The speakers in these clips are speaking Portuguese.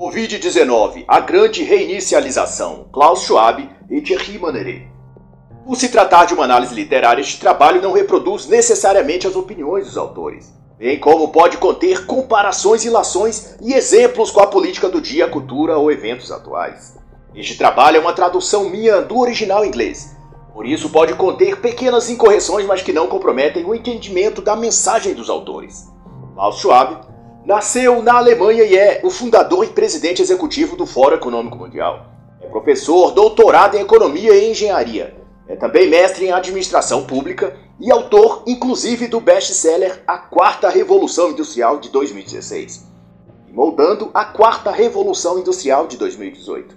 Covid-19, a grande reinicialização, Klaus Schwab e Thierry Maneret. Por se tratar de uma análise literária, este trabalho não reproduz necessariamente as opiniões dos autores, bem como pode conter comparações, ilações e exemplos com a política do dia, cultura ou eventos atuais. Este trabalho é uma tradução minha do original inglês, por isso pode conter pequenas incorreções, mas que não comprometem o entendimento da mensagem dos autores. Klaus Schwab Nasceu na Alemanha e é o fundador e presidente executivo do Fórum Econômico Mundial. É professor, doutorado em Economia e Engenharia. É também mestre em Administração Pública e autor, inclusive, do best-seller A Quarta Revolução Industrial de 2016, e moldando a Quarta Revolução Industrial de 2018.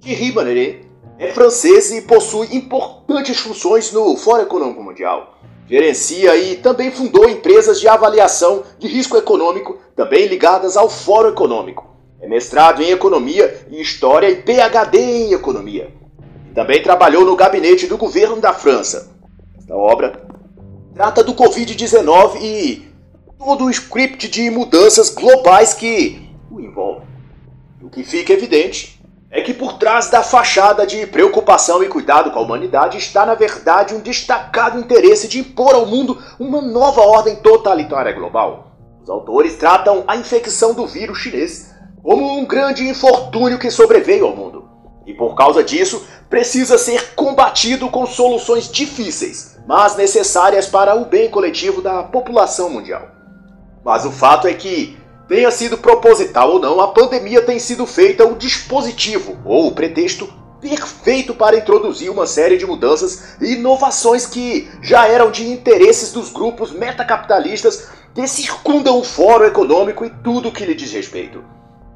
Thierry Banneret é francês e possui importantes funções no Fórum Econômico Mundial Gerencia e também fundou empresas de avaliação de risco econômico, também ligadas ao Fórum Econômico. É mestrado em Economia e História e PhD em Economia. Também trabalhou no gabinete do governo da França. Esta obra trata do Covid-19 e todo o script de mudanças globais que o envolve. O que fica evidente é que por trás da fachada de preocupação e cuidado com a humanidade está, na verdade, um destacado interesse de impor ao mundo uma nova ordem totalitária global. Os autores tratam a infecção do vírus chinês como um grande infortúnio que sobreveio ao mundo. E por causa disso, precisa ser combatido com soluções difíceis, mas necessárias para o bem coletivo da população mundial. Mas o fato é que Tenha sido proposital ou não, a pandemia tem sido feita o dispositivo ou o pretexto perfeito para introduzir uma série de mudanças e inovações que já eram de interesses dos grupos metacapitalistas que circundam o fórum econômico e tudo que lhe diz respeito.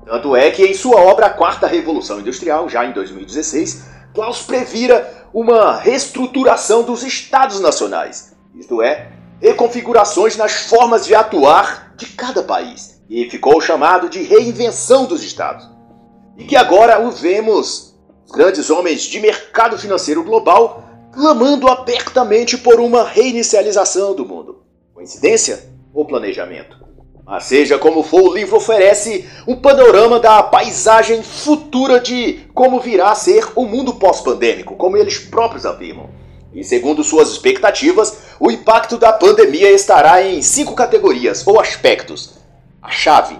Tanto é que em sua obra A Quarta Revolução Industrial, já em 2016, Klaus previra uma reestruturação dos estados nacionais, isto é, reconfigurações nas formas de atuar de cada país e ficou chamado de reinvenção dos estados. E que agora o vemos, os grandes homens de mercado financeiro global, clamando apertamente por uma reinicialização do mundo. Coincidência ou planejamento? Mas seja como for, o livro oferece um panorama da paisagem futura de como virá a ser o mundo pós-pandêmico, como eles próprios afirmam. E segundo suas expectativas, o impacto da pandemia estará em cinco categorias ou aspectos, a chave: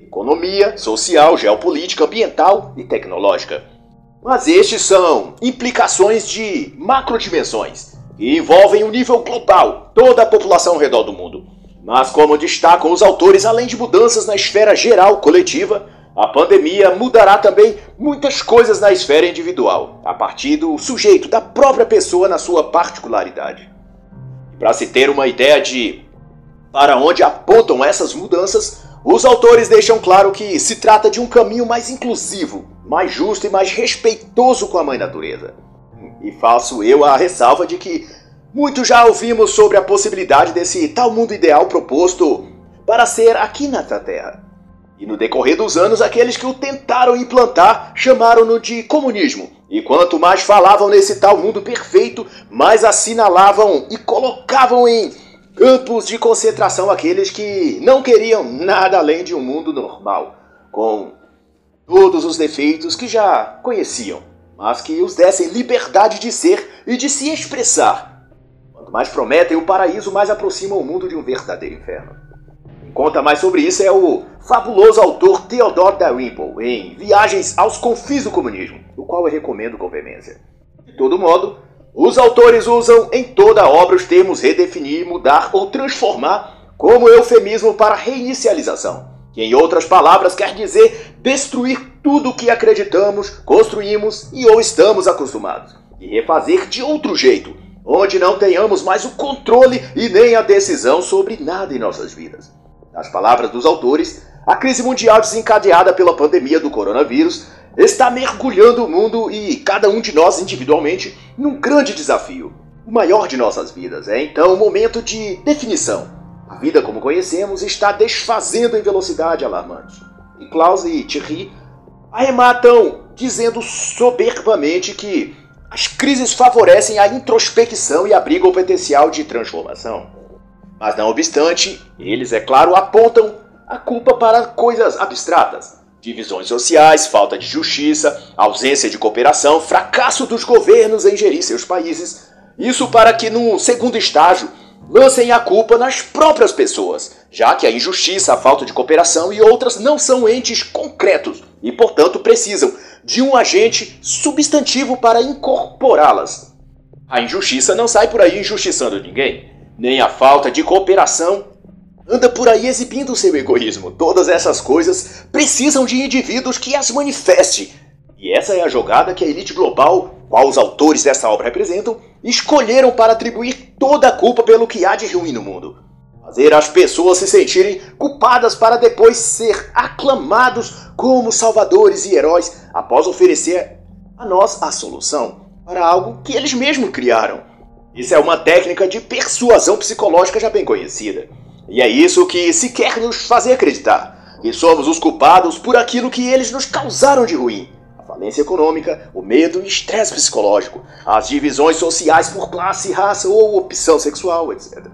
economia, social, geopolítica, ambiental e tecnológica. Mas estes são implicações de macrodimensões que envolvem o nível global, toda a população ao redor do mundo. Mas, como destacam os autores, além de mudanças na esfera geral coletiva, a pandemia mudará também muitas coisas na esfera individual, a partir do sujeito, da própria pessoa na sua particularidade. Para se ter uma ideia de para onde apontam essas mudanças, os autores deixam claro que se trata de um caminho mais inclusivo, mais justo e mais respeitoso com a mãe natureza. E faço eu a ressalva de que muito já ouvimos sobre a possibilidade desse tal mundo ideal proposto para ser aqui na Terra. E no decorrer dos anos, aqueles que o tentaram implantar chamaram-no de comunismo. E quanto mais falavam nesse tal mundo perfeito, mais assinalavam e colocavam em Campos de concentração aqueles que não queriam nada além de um mundo normal, com todos os defeitos que já conheciam, mas que os dessem liberdade de ser e de se expressar. Quanto mais prometem o paraíso, mais aproximam o mundo de um verdadeiro inferno. Quem conta mais sobre isso é o fabuloso autor Theodore Dalrymple em Viagens aos Confins do Comunismo, o qual eu recomendo com veemência. De todo modo, os autores usam em toda a obra os termos redefinir, mudar ou transformar como eufemismo para reinicialização, que em outras palavras quer dizer destruir tudo o que acreditamos, construímos e ou estamos acostumados, e refazer de outro jeito, onde não tenhamos mais o controle e nem a decisão sobre nada em nossas vidas. Nas palavras dos autores, a crise mundial desencadeada pela pandemia do coronavírus está mergulhando o mundo e cada um de nós individualmente num grande desafio, o maior de nossas vidas. É então o momento de definição. A vida como conhecemos está desfazendo em velocidade alarmante. E Klaus e Thierry arrematam dizendo soberbamente que as crises favorecem a introspecção e abrigam o potencial de transformação. Mas não obstante, eles, é claro, apontam a culpa para coisas abstratas Divisões sociais, falta de justiça, ausência de cooperação, fracasso dos governos em gerir seus países. Isso para que, no segundo estágio, lancem a culpa nas próprias pessoas, já que a injustiça, a falta de cooperação e outras não são entes concretos e, portanto, precisam de um agente substantivo para incorporá-las. A injustiça não sai por aí injustiçando ninguém, nem a falta de cooperação anda por aí exibindo seu egoísmo. Todas essas coisas precisam de indivíduos que as manifestem. E essa é a jogada que a elite global, qual os autores dessa obra representam, escolheram para atribuir toda a culpa pelo que há de ruim no mundo. Fazer as pessoas se sentirem culpadas para depois ser aclamados como salvadores e heróis após oferecer a nós a solução para algo que eles mesmos criaram. Isso é uma técnica de persuasão psicológica já bem conhecida. E é isso que se quer nos fazer acreditar, que somos os culpados por aquilo que eles nos causaram de ruim falência econômica, o medo e estresse psicológico, as divisões sociais por classe, raça ou opção sexual, etc.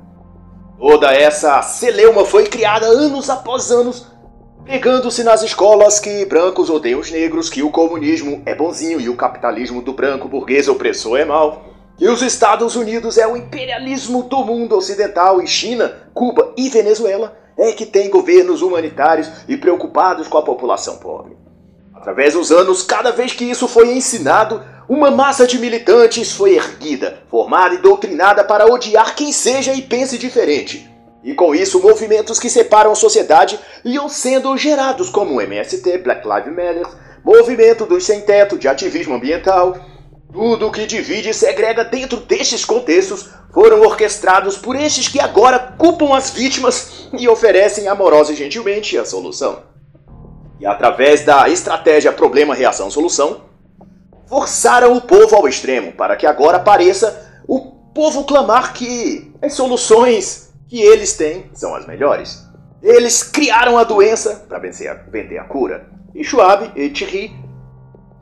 Toda essa celeuma foi criada anos após anos, pegando-se nas escolas que brancos odeiam os negros, que o comunismo é bonzinho e o capitalismo do branco burguês opressor é mal, que os Estados Unidos é o imperialismo do mundo ocidental e China, Cuba e Venezuela é que tem governos humanitários e preocupados com a população pobre. Através dos anos, cada vez que isso foi ensinado, uma massa de militantes foi erguida, formada e doutrinada para odiar quem seja e pense diferente. E com isso, movimentos que separam a sociedade iam sendo gerados, como o MST, Black Lives Matter, movimento dos sem-teto, de ativismo ambiental. Tudo que divide e segrega dentro destes contextos foram orquestrados por estes que agora culpam as vítimas e oferecem amorosa e gentilmente a solução e, através da estratégia problema-reação-solução, forçaram o povo ao extremo para que agora pareça o povo clamar que as soluções que eles têm são as melhores. Eles criaram a doença para vender a cura. E Schwab e Thierry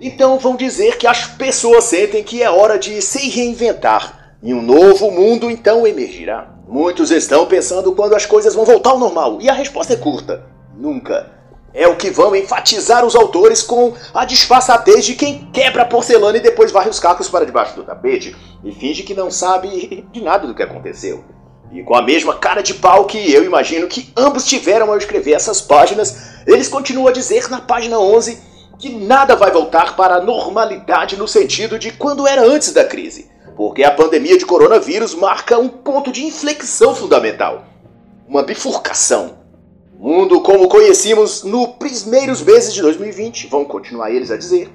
então vão dizer que as pessoas sentem que é hora de se reinventar e um novo mundo então emergirá. Muitos estão pensando quando as coisas vão voltar ao normal e a resposta é curta: nunca. É o que vão enfatizar os autores com a disfarçatez de quem quebra a porcelana e depois varre os cacos para debaixo do tapete e finge que não sabe de nada do que aconteceu. E com a mesma cara de pau que eu imagino que ambos tiveram ao escrever essas páginas, eles continuam a dizer na página 11 que nada vai voltar para a normalidade no sentido de quando era antes da crise, porque a pandemia de coronavírus marca um ponto de inflexão fundamental, uma bifurcação mundo como conhecíamos nos primeiros meses de 2020, vão continuar eles a dizer,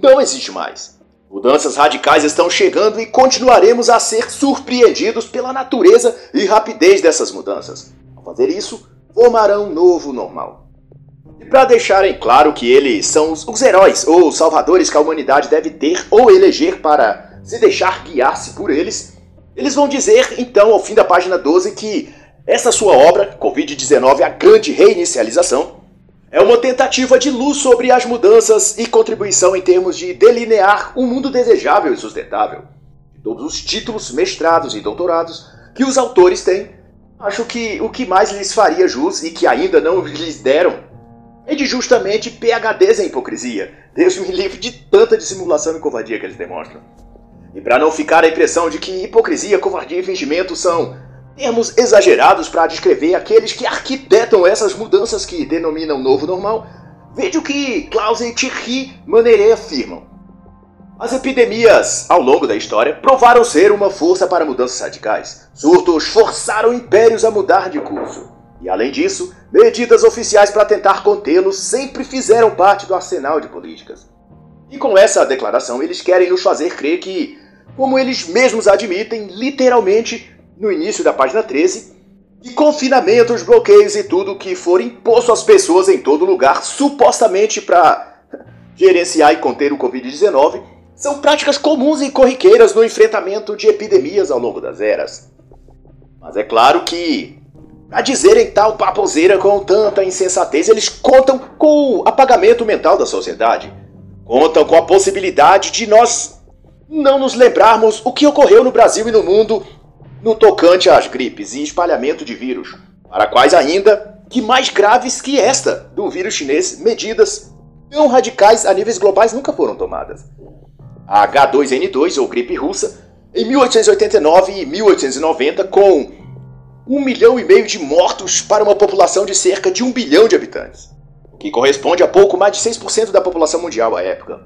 não existe mais. Mudanças radicais estão chegando e continuaremos a ser surpreendidos pela natureza e rapidez dessas mudanças. Ao fazer isso, formarão um novo normal. E para deixarem claro que eles são os, heróis ou salvadores que a humanidade deve ter ou eleger para se deixar guiar-se por eles, eles vão dizer então ao fim da página 12 que essa sua obra, Covid-19, a grande reinicialização, é uma tentativa de luz sobre as mudanças e contribuição em termos de delinear um mundo desejável e sustentável. Todos os títulos, mestrados e doutorados que os autores têm, acho que o que mais lhes faria jus e que ainda não lhes deram é de justamente PHDs em hipocrisia. Deus me livre de tanta dissimulação e covardia que eles demonstram. E para não ficar a impressão de que hipocrisia, covardia e fingimento são termos exagerados para descrever aqueles que arquitetam essas mudanças que denominam novo normal, veja o que Klaus e Thierry Maneret afirmam. As epidemias, ao longo da história, provaram ser uma força para mudanças radicais. Surtos forçaram impérios a mudar de curso. E além disso, medidas oficiais para tentar contê-los sempre fizeram parte do arsenal de políticas. E com essa declaração, eles querem nos fazer crer que, como eles mesmos admitem, literalmente no início da página 13, de confinamentos, bloqueios e tudo que for imposto às pessoas em todo lugar, supostamente para gerenciar e conter o Covid-19, são práticas comuns e corriqueiras no enfrentamento de epidemias ao longo das eras. Mas é claro que, a dizerem tal paposeira com tanta insensatez, eles contam com o apagamento mental da sociedade. Contam com a possibilidade de nós não nos lembrarmos o que ocorreu no Brasil e no mundo no tocante às gripes e espalhamento de vírus, para quais ainda que mais graves que esta do vírus chinês, medidas tão radicais a níveis globais nunca foram tomadas. A H2N2, ou gripe russa, em 1889 e 1890, com um milhão e meio de mortos para uma população de cerca de um bilhão de habitantes, que corresponde a pouco mais de 6% da população mundial à época.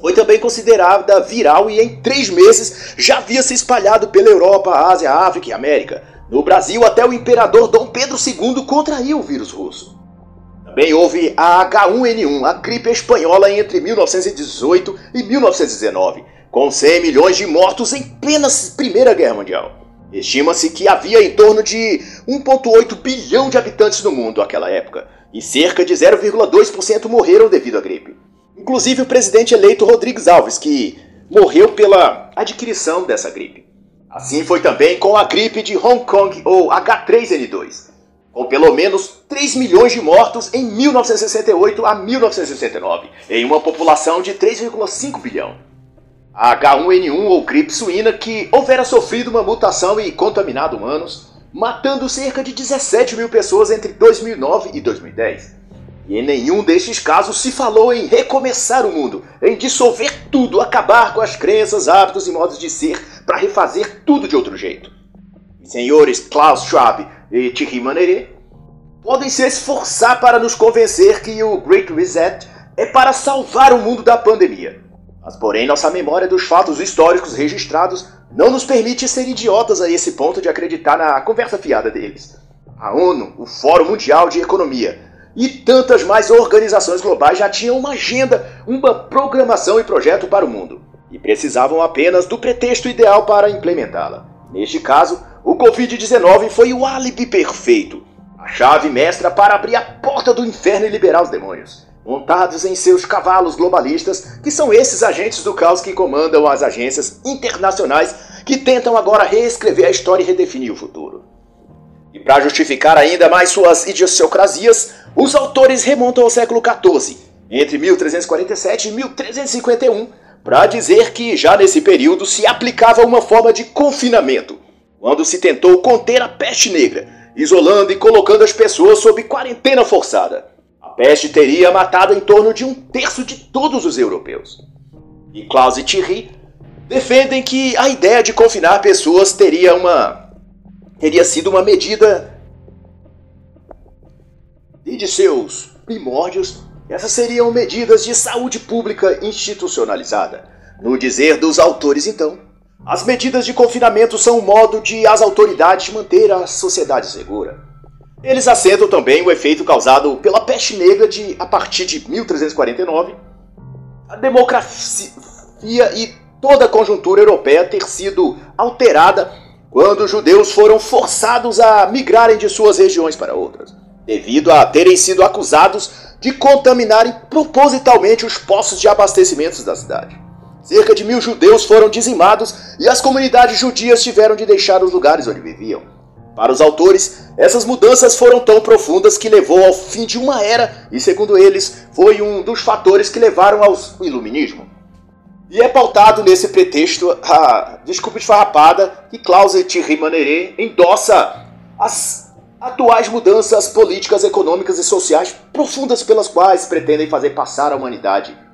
Foi também considerada viral e em três meses já havia se espalhado pela Europa, Ásia, África e América. No Brasil, até o imperador Dom Pedro II contraiu o vírus russo. Também houve a H1N1, a gripe espanhola, entre 1918 e 1919, com 100 milhões de mortos em plena Primeira Guerra Mundial. Estima-se que havia em torno de 1,8 bilhão de habitantes no mundo naquela época, e cerca de 0,2% morreram devido à gripe. Inclusive o presidente eleito Rodrigues Alves, que morreu pela adquirição dessa gripe. Assim foi também com a gripe de Hong Kong, ou H3N2 com pelo menos 3 milhões de mortos em 1968 a 1969, em uma população de 3,5 bilhão. A H1N1 ou gripe suína que houvera sofrido uma mutação e contaminado humanos, matando cerca de 17 mil pessoas entre 2009 e 2010. E em nenhum destes casos se falou em recomeçar o mundo, em dissolver tudo, acabar com as crenças, hábitos e modos de ser para refazer tudo de outro jeito. senhores Klaus Schwab e Thierry Maneret podem se esforçar para nos convencer que o Great Reset é para salvar o mundo da pandemia. Mas, porém, nossa memória dos fatos históricos registrados não nos permite ser idiotas a esse ponto de acreditar na conversa fiada deles. A ONU, o Fórum Mundial de Economia e tantas mais organizações globais já tinham uma agenda, uma programação e projeto para o mundo, e precisavam apenas do pretexto ideal para implementá-la. Neste caso, o Covid-19 foi o álibi perfeito, a chave mestra para abrir a porta do inferno e liberar os demônios, montados em seus cavalos globalistas, que são esses agentes do caos que comandam as agências internacionais que tentam agora reescrever a história e redefinir o futuro. E para justificar ainda mais suas idiosincrasias, os autores remontam ao século XIV, entre 1347 e 1351, para dizer que já nesse período se aplicava uma forma de confinamento quando se tentou conter a peste negra, isolando e colocando as pessoas sob quarentena forçada. Peste teria matado em torno de um terço de todos os europeus. E Klaus e Thierry defendem que a ideia de confinar pessoas teria uma teria sido uma medida e de seus primórdios, essas seriam medidas de saúde pública institucionalizada. No dizer dos autores, então, as medidas de confinamento são um modo de as autoridades manter a sociedade segura. Eles assentam também o efeito causado pela peste negra de a partir de 1349, a demografia e toda a conjuntura europeia ter sido alterada quando os judeus foram forçados a migrarem de suas regiões para outras, devido a terem sido acusados de contaminarem propositalmente os postos de abastecimento da cidade. Cerca de mil judeus foram dizimados e as comunidades judias tiveram de deixar os lugares onde viviam. Para os autores, essas mudanças foram tão profundas que levou ao fim de uma era e, segundo eles, foi um dos fatores que levaram ao iluminismo. E é pautado nesse pretexto a desculpa de farrapada que Klaus Thierry Maneret endossa as atuais mudanças políticas, econômicas e sociais profundas pelas quais pretendem fazer passar a humanidade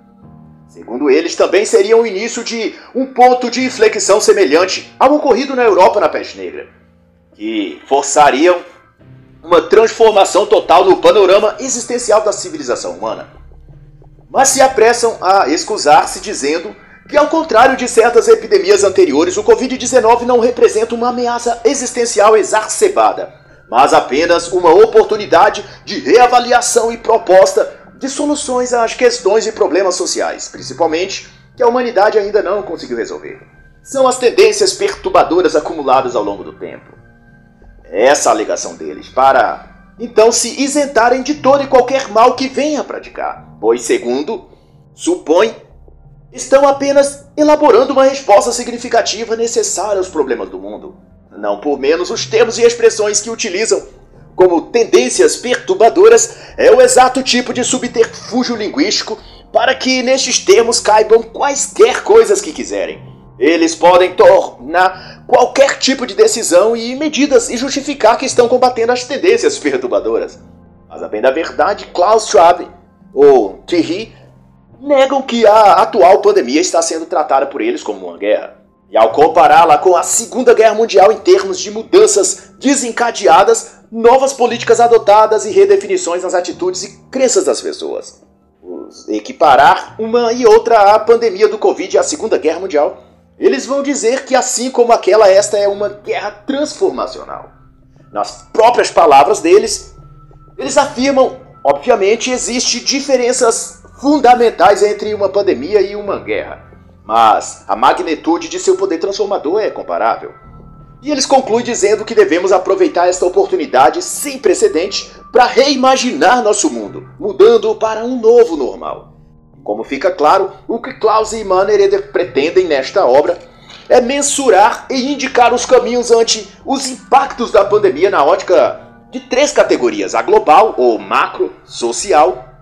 Segundo eles, também seria o início de um ponto de inflexão semelhante ao ocorrido na Europa na peste negra, que forçariam uma transformação total no panorama existencial da civilização humana. Mas se apressam a excusar-se dizendo que, ao contrário de certas epidemias anteriores, o Covid-19 não representa uma ameaça existencial exacerbada, mas apenas uma oportunidade de reavaliação e proposta de soluções às questões e problemas sociais, principalmente que a humanidade ainda não conseguiu resolver. São as tendências perturbadoras acumuladas ao longo do tempo. Essa a alegação deles, para então se isentarem de todo e qualquer mal que venha praticar, pois, segundo, supõe, estão apenas elaborando uma resposta significativa necessária aos problemas do mundo. Não por menos os termos e expressões que utilizam como tendências perturbadoras é o exato tipo de subterfúgio linguístico para que nestes termos caibam quaisquer coisas que quiserem. Eles podem tornar qualquer tipo de decisão e medidas e justificar que estão combatendo as tendências perturbadoras. Mas a bem da verdade, Klaus Schwab ou Thierry negam que a atual pandemia está sendo tratada por eles como uma guerra. E ao compará-la com a Segunda Guerra Mundial em termos de mudanças desencadeadas, novas políticas adotadas e redefinições nas atitudes e crenças das pessoas. Equiparar uma e outra à pandemia do Covid e à Segunda Guerra Mundial, eles vão dizer que assim como aquela, esta é uma guerra transformacional. Nas próprias palavras deles, eles afirmam, obviamente, existe diferenças fundamentais entre uma pandemia e uma guerra, mas a magnitude de seu poder transformador é comparável. E eles concluem dizendo que devemos aproveitar esta oportunidade sem precedente para reimaginar nosso mundo, mudando para um novo normal. Como fica claro, o que Klaus e Manner pretendem nesta obra é mensurar e indicar os caminhos ante os impactos da pandemia na ótica de três categorias: a global ou macro, social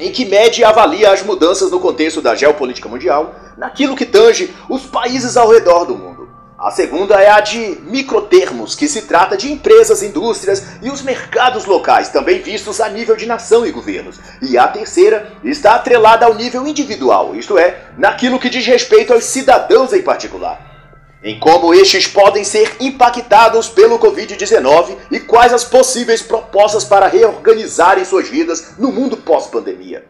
em que mede e avalia as mudanças no contexto da geopolítica mundial, naquilo que tange os países ao redor do mundo. A segunda é a de microtermos, que se trata de empresas, indústrias e os mercados locais, também vistos a nível de nação e governos. E a terceira está atrelada ao nível individual, isto é, naquilo que diz respeito aos cidadãos em particular em como estes podem ser impactados pelo Covid-19 e quais as possíveis propostas para reorganizarem suas vidas no mundo pós-pandemia.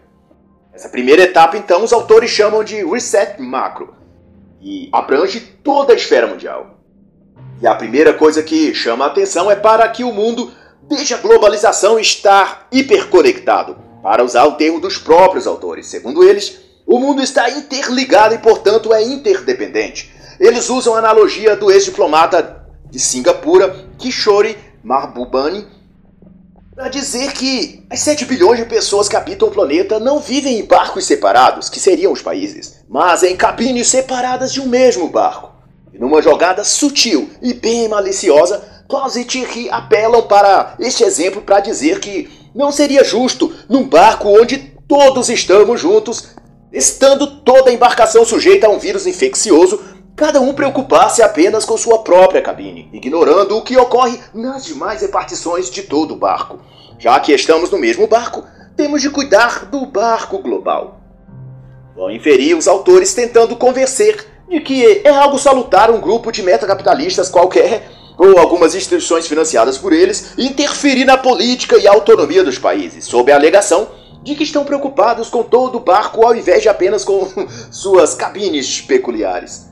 Essa primeira etapa, então, os autores chamam de Reset Macro e abrange toda a esfera mundial. E a primeira coisa que chama a atenção é para que o mundo deixe a globalização estar hiperconectado, para usar o termo dos próprios autores. Segundo eles, o mundo está interligado e, portanto, é interdependente. Eles usam a analogia do ex-diplomata de Singapura, Kishore Mahbubani, para dizer que as 7 bilhões de pessoas que habitam o planeta não vivem em barcos separados, que seriam os países, mas em cabines separadas de um mesmo barco. E numa jogada sutil e bem maliciosa, Klaus e Thierry apelam para este exemplo para dizer que não seria justo, num barco onde todos estamos juntos, estando toda a embarcação sujeita a um vírus infeccioso, cada um preocupar-se apenas com sua própria cabine, ignorando o que ocorre nas demais repartições de todo o barco. Já que estamos no mesmo barco, temos de cuidar do barco global. Vão inferir os autores tentando convencer de que é algo salutar um grupo de metacapitalistas qualquer ou algumas instituições financiadas por eles interferir na política e autonomia dos países, sob a alegação de que estão preocupados com todo o barco ao invés de apenas com suas cabines peculiares.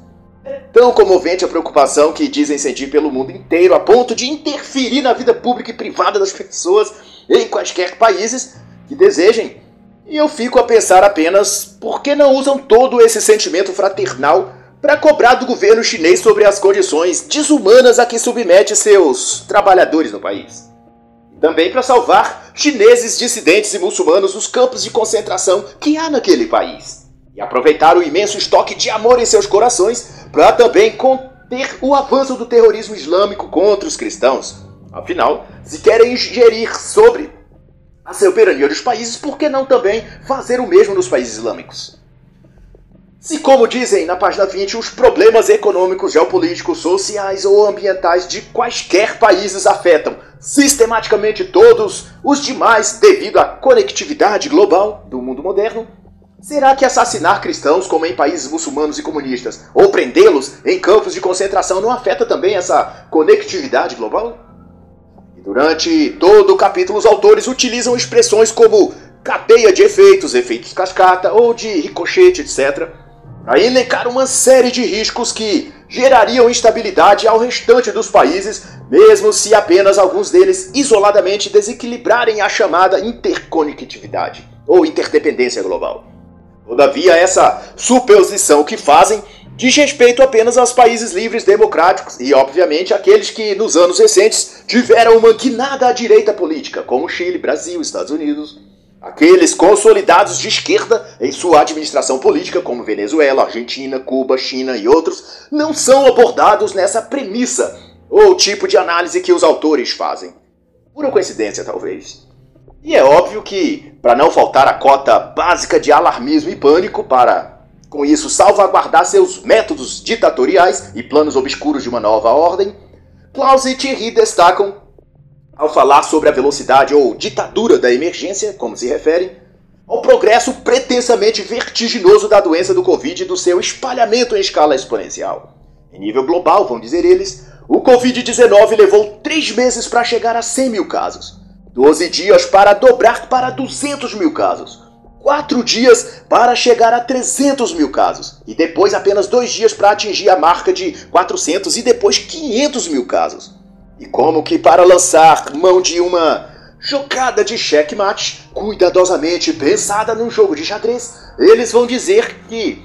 Tão comovente a preocupação que dizem sentir pelo mundo inteiro, a ponto de interferir na vida pública e privada das pessoas em quaisquer países que desejem. E eu fico a pensar apenas por que não usam todo esse sentimento fraternal para cobrar do governo chinês sobre as condições desumanas a que submete seus trabalhadores no país. Também para salvar chineses dissidentes e muçulmanos dos campos de concentração que há naquele país e aproveitar o imenso estoque de amor em seus corações para também conter o avanço do terrorismo islâmico contra os cristãos. Afinal, se querem gerir sobre a soberania dos países, por que não também fazer o mesmo nos países islâmicos? Se, como dizem na página 20, os problemas econômicos, geopolíticos, sociais ou ambientais de quaisquer países afetam sistematicamente todos os demais devido à conectividade global do mundo moderno, Será que assassinar cristãos, como em países muçulmanos e comunistas, ou prendê-los em campos de concentração não afeta também essa conectividade global? Durante todo o capítulo, os autores utilizam expressões como cadeia de efeitos, efeitos cascata ou de ricochete, etc., para elencar uma série de riscos que gerariam instabilidade ao restante dos países, mesmo se apenas alguns deles isoladamente desequilibrarem a chamada interconectividade ou interdependência global. Todavia, essa suposição que fazem diz respeito apenas aos países livres democráticos e, obviamente, aqueles que, nos anos recentes, tiveram uma guinada à direita política, como Chile, Brasil, Estados Unidos. Aqueles consolidados de esquerda em sua administração política, como Venezuela, Argentina, Cuba, China e outros, não são abordados nessa premissa ou tipo de análise que os autores fazem. Pura coincidência, talvez. E é óbvio que, para não faltar a cota básica de alarmismo e pânico para com isso salvaguardar seus métodos ditatoriais e planos obscuros de uma nova ordem, Klaus e Thierry destacam, ao falar sobre a velocidade ou ditadura da emergência, como se referem, ao progresso pretensamente vertiginoso da doença do Covid e do seu espalhamento em escala exponencial. Em nível global, vão dizer eles, o Covid-19 levou três meses para chegar a 100 mil casos, 12 dias para dobrar para 200 mil casos, 4 dias para chegar a 300 mil casos, e depois apenas 2 dias para atingir a marca de 400 e depois 500 mil casos. E como que para lançar mão de uma jogada de checkmate cuidadosamente pensada num jogo de xadrez, eles vão dizer que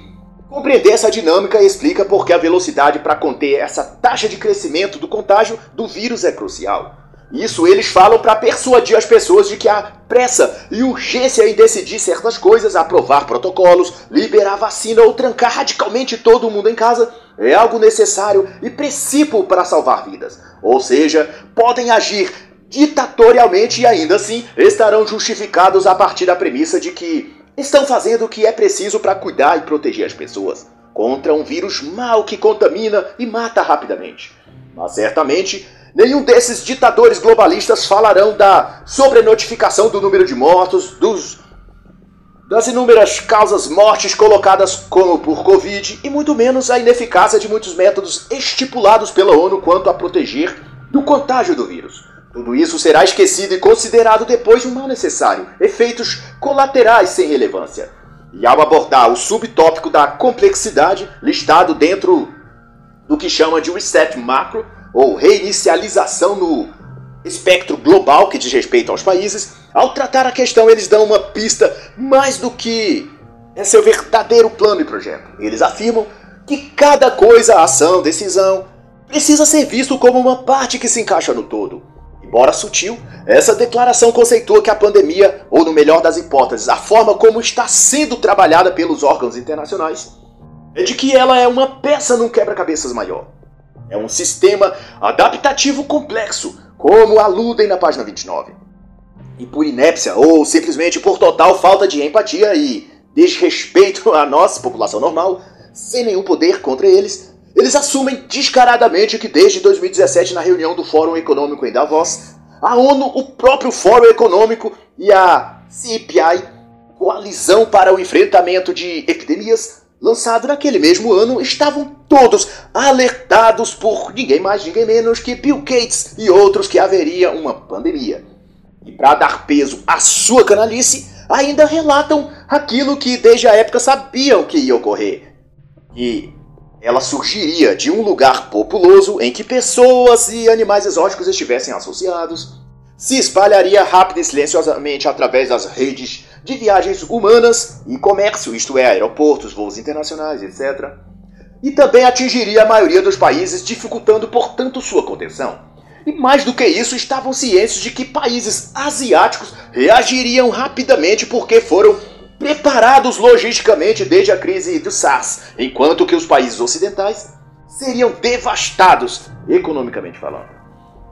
compreender essa dinâmica explica por que a velocidade para conter essa taxa de crescimento do contágio do vírus é crucial. Isso eles falam para persuadir as pessoas de que a pressa e urgência em decidir certas coisas, aprovar protocolos, liberar vacina ou trancar radicalmente todo mundo em casa é algo necessário e princípio para salvar vidas. Ou seja, podem agir ditatorialmente e ainda assim estarão justificados a partir da premissa de que estão fazendo o que é preciso para cuidar e proteger as pessoas contra um vírus mau que contamina e mata rapidamente. Mas certamente Nenhum desses ditadores globalistas falarão da sobrenotificação do número de mortos, dos, das inúmeras causas mortes colocadas como por Covid e muito menos a ineficácia de muitos métodos estipulados pela ONU quanto a proteger do contágio do vírus. Tudo isso será esquecido e considerado depois de um mal necessário, efeitos colaterais sem relevância. E ao abordar o subtópico da complexidade, listado dentro do que chama de reset macro, ou reinicialização no espectro global que diz respeito aos países, ao tratar a questão eles dão uma pista mais do que é seu verdadeiro plano e projeto. Eles afirmam que cada coisa, ação, decisão, precisa ser visto como uma parte que se encaixa no todo. Embora sutil, essa declaração conceitua que a pandemia, ou no melhor das hipóteses, a forma como está sendo trabalhada pelos órgãos internacionais, é de que ela é uma peça num quebra-cabeças maior. É um sistema adaptativo complexo, como aludem na página 29. E por inépcia ou simplesmente por total falta de empatia e desrespeito à nossa população normal, sem nenhum poder contra eles, eles assumem descaradamente que desde 2017, na reunião do Fórum Econômico em Davos, a ONU, o próprio Fórum Econômico e a CPI, Coalizão para o Enfrentamento de Epidemias, lançado naquele mesmo ano, estavam todos alertados por ninguém mais, ninguém menos que Bill Gates e outros que haveria uma pandemia. E para dar peso à sua canalice, ainda relatam aquilo que desde a época sabiam que ia ocorrer. E ela surgiria de um lugar populoso em que pessoas e animais exóticos estivessem associados, se espalharia rápida e silenciosamente através das redes de viagens humanas e comércio, isto é, aeroportos, voos internacionais, etc. E também atingiria a maioria dos países, dificultando, portanto, sua contenção. E mais do que isso, estavam cientes de que países asiáticos reagiriam rapidamente porque foram preparados logisticamente desde a crise do SARS, enquanto que os países ocidentais seriam devastados economicamente falando.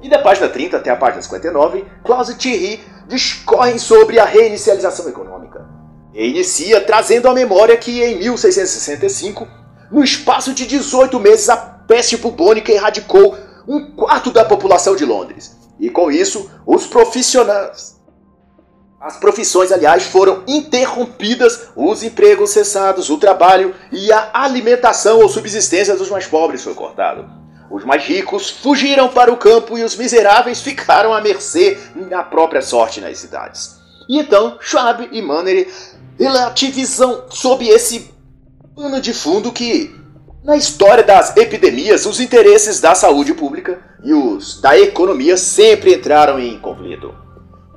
E da página 30 até a página 59, Klaus e Thierry discorrem sobre a reinicialização econômica. E inicia trazendo à memória que em 1665, no espaço de 18 meses, a peste bubônica erradicou um quarto da população de Londres. E com isso, os profissionais. As profissões, aliás, foram interrompidas, os empregos cessados, o trabalho e a alimentação ou subsistência dos mais pobres foi cortado. Os mais ricos fugiram para o campo e os miseráveis ficaram à mercê da própria sorte nas cidades. E então Schwab e Manner relativizam sob esse pano de fundo que, na história das epidemias, os interesses da saúde pública e os da economia sempre entraram em conflito.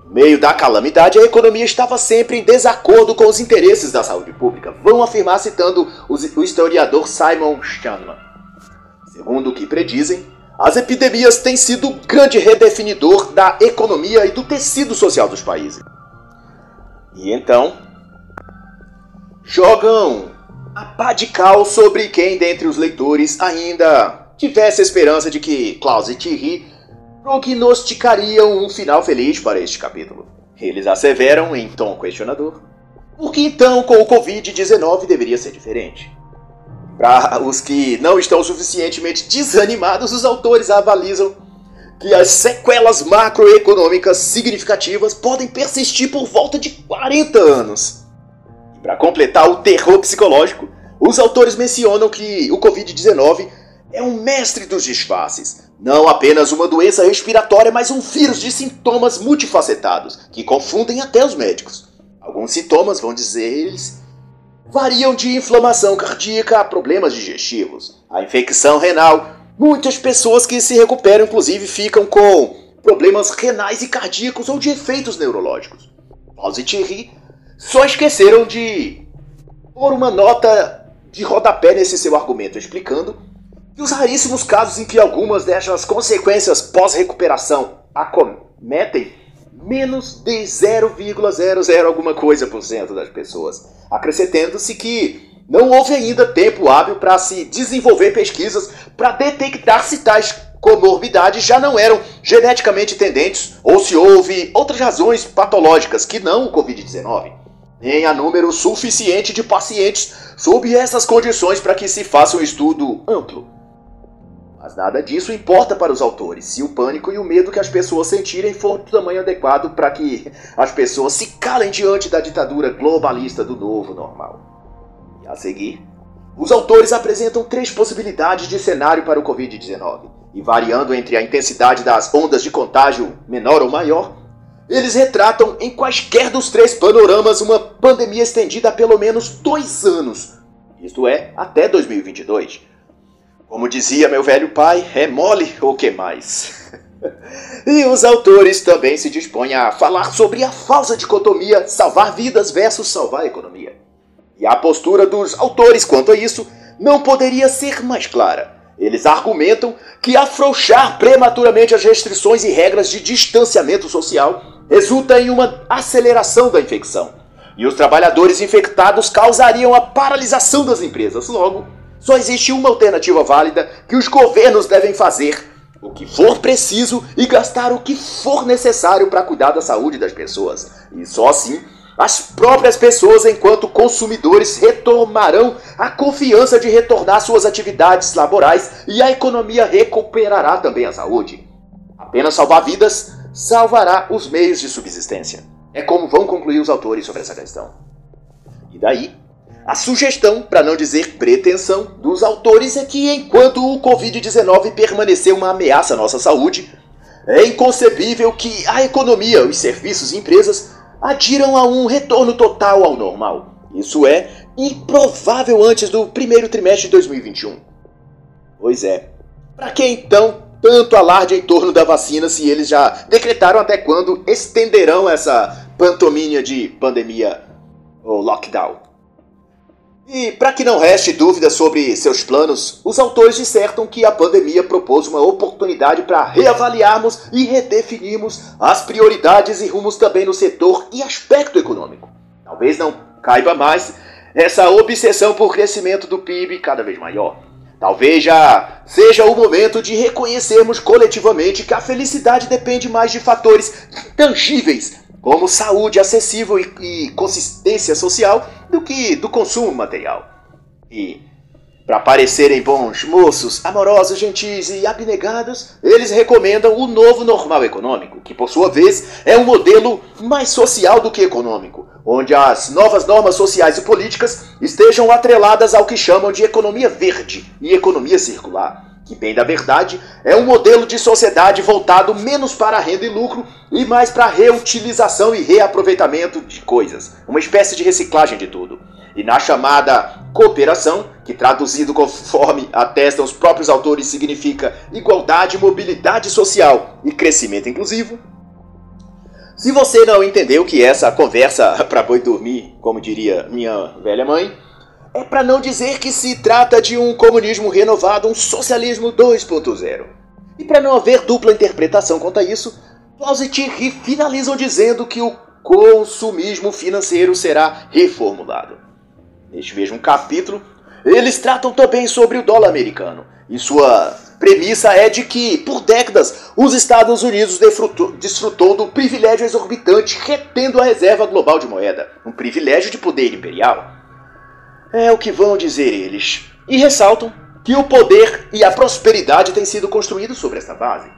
No meio da calamidade, a economia estava sempre em desacordo com os interesses da saúde pública, vão afirmar citando o historiador Simon Steinman. Segundo o que predizem, as epidemias têm sido o grande redefinidor da economia e do tecido social dos países. E então, jogam a pá de cal sobre quem dentre os leitores ainda tivesse esperança de que Klaus e Thierry prognosticariam um final feliz para este capítulo. Eles asseveram em tom questionador Por que então com o Covid-19 deveria ser diferente? Para os que não estão suficientemente desanimados, os autores avalizam que as sequelas macroeconômicas significativas podem persistir por volta de 40 anos. Para completar o terror psicológico, os autores mencionam que o Covid-19 é um mestre dos disfarces. Não apenas uma doença respiratória, mas um vírus de sintomas multifacetados, que confundem até os médicos. Alguns sintomas, vão dizer eles, variam de inflamação cardíaca a problemas digestivos, a infecção renal. Muitas pessoas que se recuperam, inclusive, ficam com problemas renais e cardíacos ou de efeitos neurológicos. Klaus e Thierry só esqueceram de pôr uma nota de rodapé nesse seu argumento, explicando que os raríssimos casos em que algumas dessas consequências pós-recuperação acometem menos de 0,00 alguma coisa por cento das pessoas, acrescentando-se que não houve ainda tempo hábil para se desenvolver pesquisas para detectar se tais comorbidades já não eram geneticamente tendentes ou se houve outras razões patológicas que não o Covid-19. Nem há número suficiente de pacientes sob essas condições para que se faça um estudo amplo. Mas nada disso importa para os autores, se o pânico e o medo que as pessoas sentirem for do tamanho adequado para que as pessoas se calem diante da ditadura globalista do novo normal. E a seguir, os autores apresentam três possibilidades de cenário para o Covid-19, e variando entre a intensidade das ondas de contágio menor ou maior, eles retratam em quaisquer dos três panoramas uma pandemia estendida a pelo menos dois anos, isto é, até 2022 como dizia meu velho pai, é mole ou que mais? e os autores também se dispõem a falar sobre a falsa dicotomia salvar vidas versus salvar a economia. E a postura dos autores quanto a isso não poderia ser mais clara. Eles argumentam que afrouxar prematuramente as restrições e regras de distanciamento social resulta em uma aceleração da infecção. E os trabalhadores infectados causariam a paralisação das empresas. Logo, só existe uma alternativa válida que os governos devem fazer o que for preciso e gastar o que for necessário para cuidar da saúde das pessoas. E só assim as próprias pessoas, enquanto consumidores, retomarão a confiança de retornar suas atividades laborais e a economia recuperará também a saúde. Apenas salvar vidas salvará os meios de subsistência. É como vão concluir os autores sobre essa questão. E daí, a sugestão, para não dizer pretensão, dos autores é que enquanto o Covid-19 permanecer uma ameaça à nossa saúde, é inconcebível que a economia, os serviços e empresas adiram a um retorno total ao normal. Isso é improvável antes do primeiro trimestre de 2021. Pois é. Para que então tanto alarde em torno da vacina se eles já decretaram até quando estenderão essa pantomínea de pandemia ou lockdown? E para que não reste dúvida sobre seus planos, os autores dissertam que a pandemia propôs uma oportunidade para reavaliarmos e redefinirmos as prioridades e rumos também no setor e aspecto econômico. Talvez não caiba mais essa obsessão por crescimento do PIB cada vez maior. Talvez já seja o momento de reconhecermos coletivamente que a felicidade depende mais de fatores tangíveis como saúde acessível e, e consistência social do que do consumo material. E, para parecerem bons moços, amorosos, gentis e abnegados, eles recomendam o novo normal econômico, que por sua vez é um modelo mais social do que econômico, onde as novas normas sociais e políticas estejam atreladas ao que chamam de economia verde e economia circular que, bem da verdade, é um modelo de sociedade voltado menos para renda e lucro e mais para reutilização e reaproveitamento de coisas, uma espécie de reciclagem de tudo. E na chamada cooperação, que traduzido conforme atestam os próprios autores significa igualdade, mobilidade social e crescimento inclusivo. Se você não entendeu que essa conversa para boi dormir, como diria minha velha mãe, é para não dizer que se trata de um comunismo renovado, um socialismo 2.0. E para não haver dupla interpretação quanto a isso, Klaus e Thierry finalizam dizendo que o consumismo financeiro será reformulado. Neste mesmo capítulo, eles tratam também sobre o dólar americano e sua premissa é de que, por décadas, os Estados Unidos desfrutou do privilégio exorbitante retendo a reserva global de moeda, um privilégio de poder imperial. É o que vão dizer eles. E ressaltam que o poder e a prosperidade têm sido construídos sobre esta base.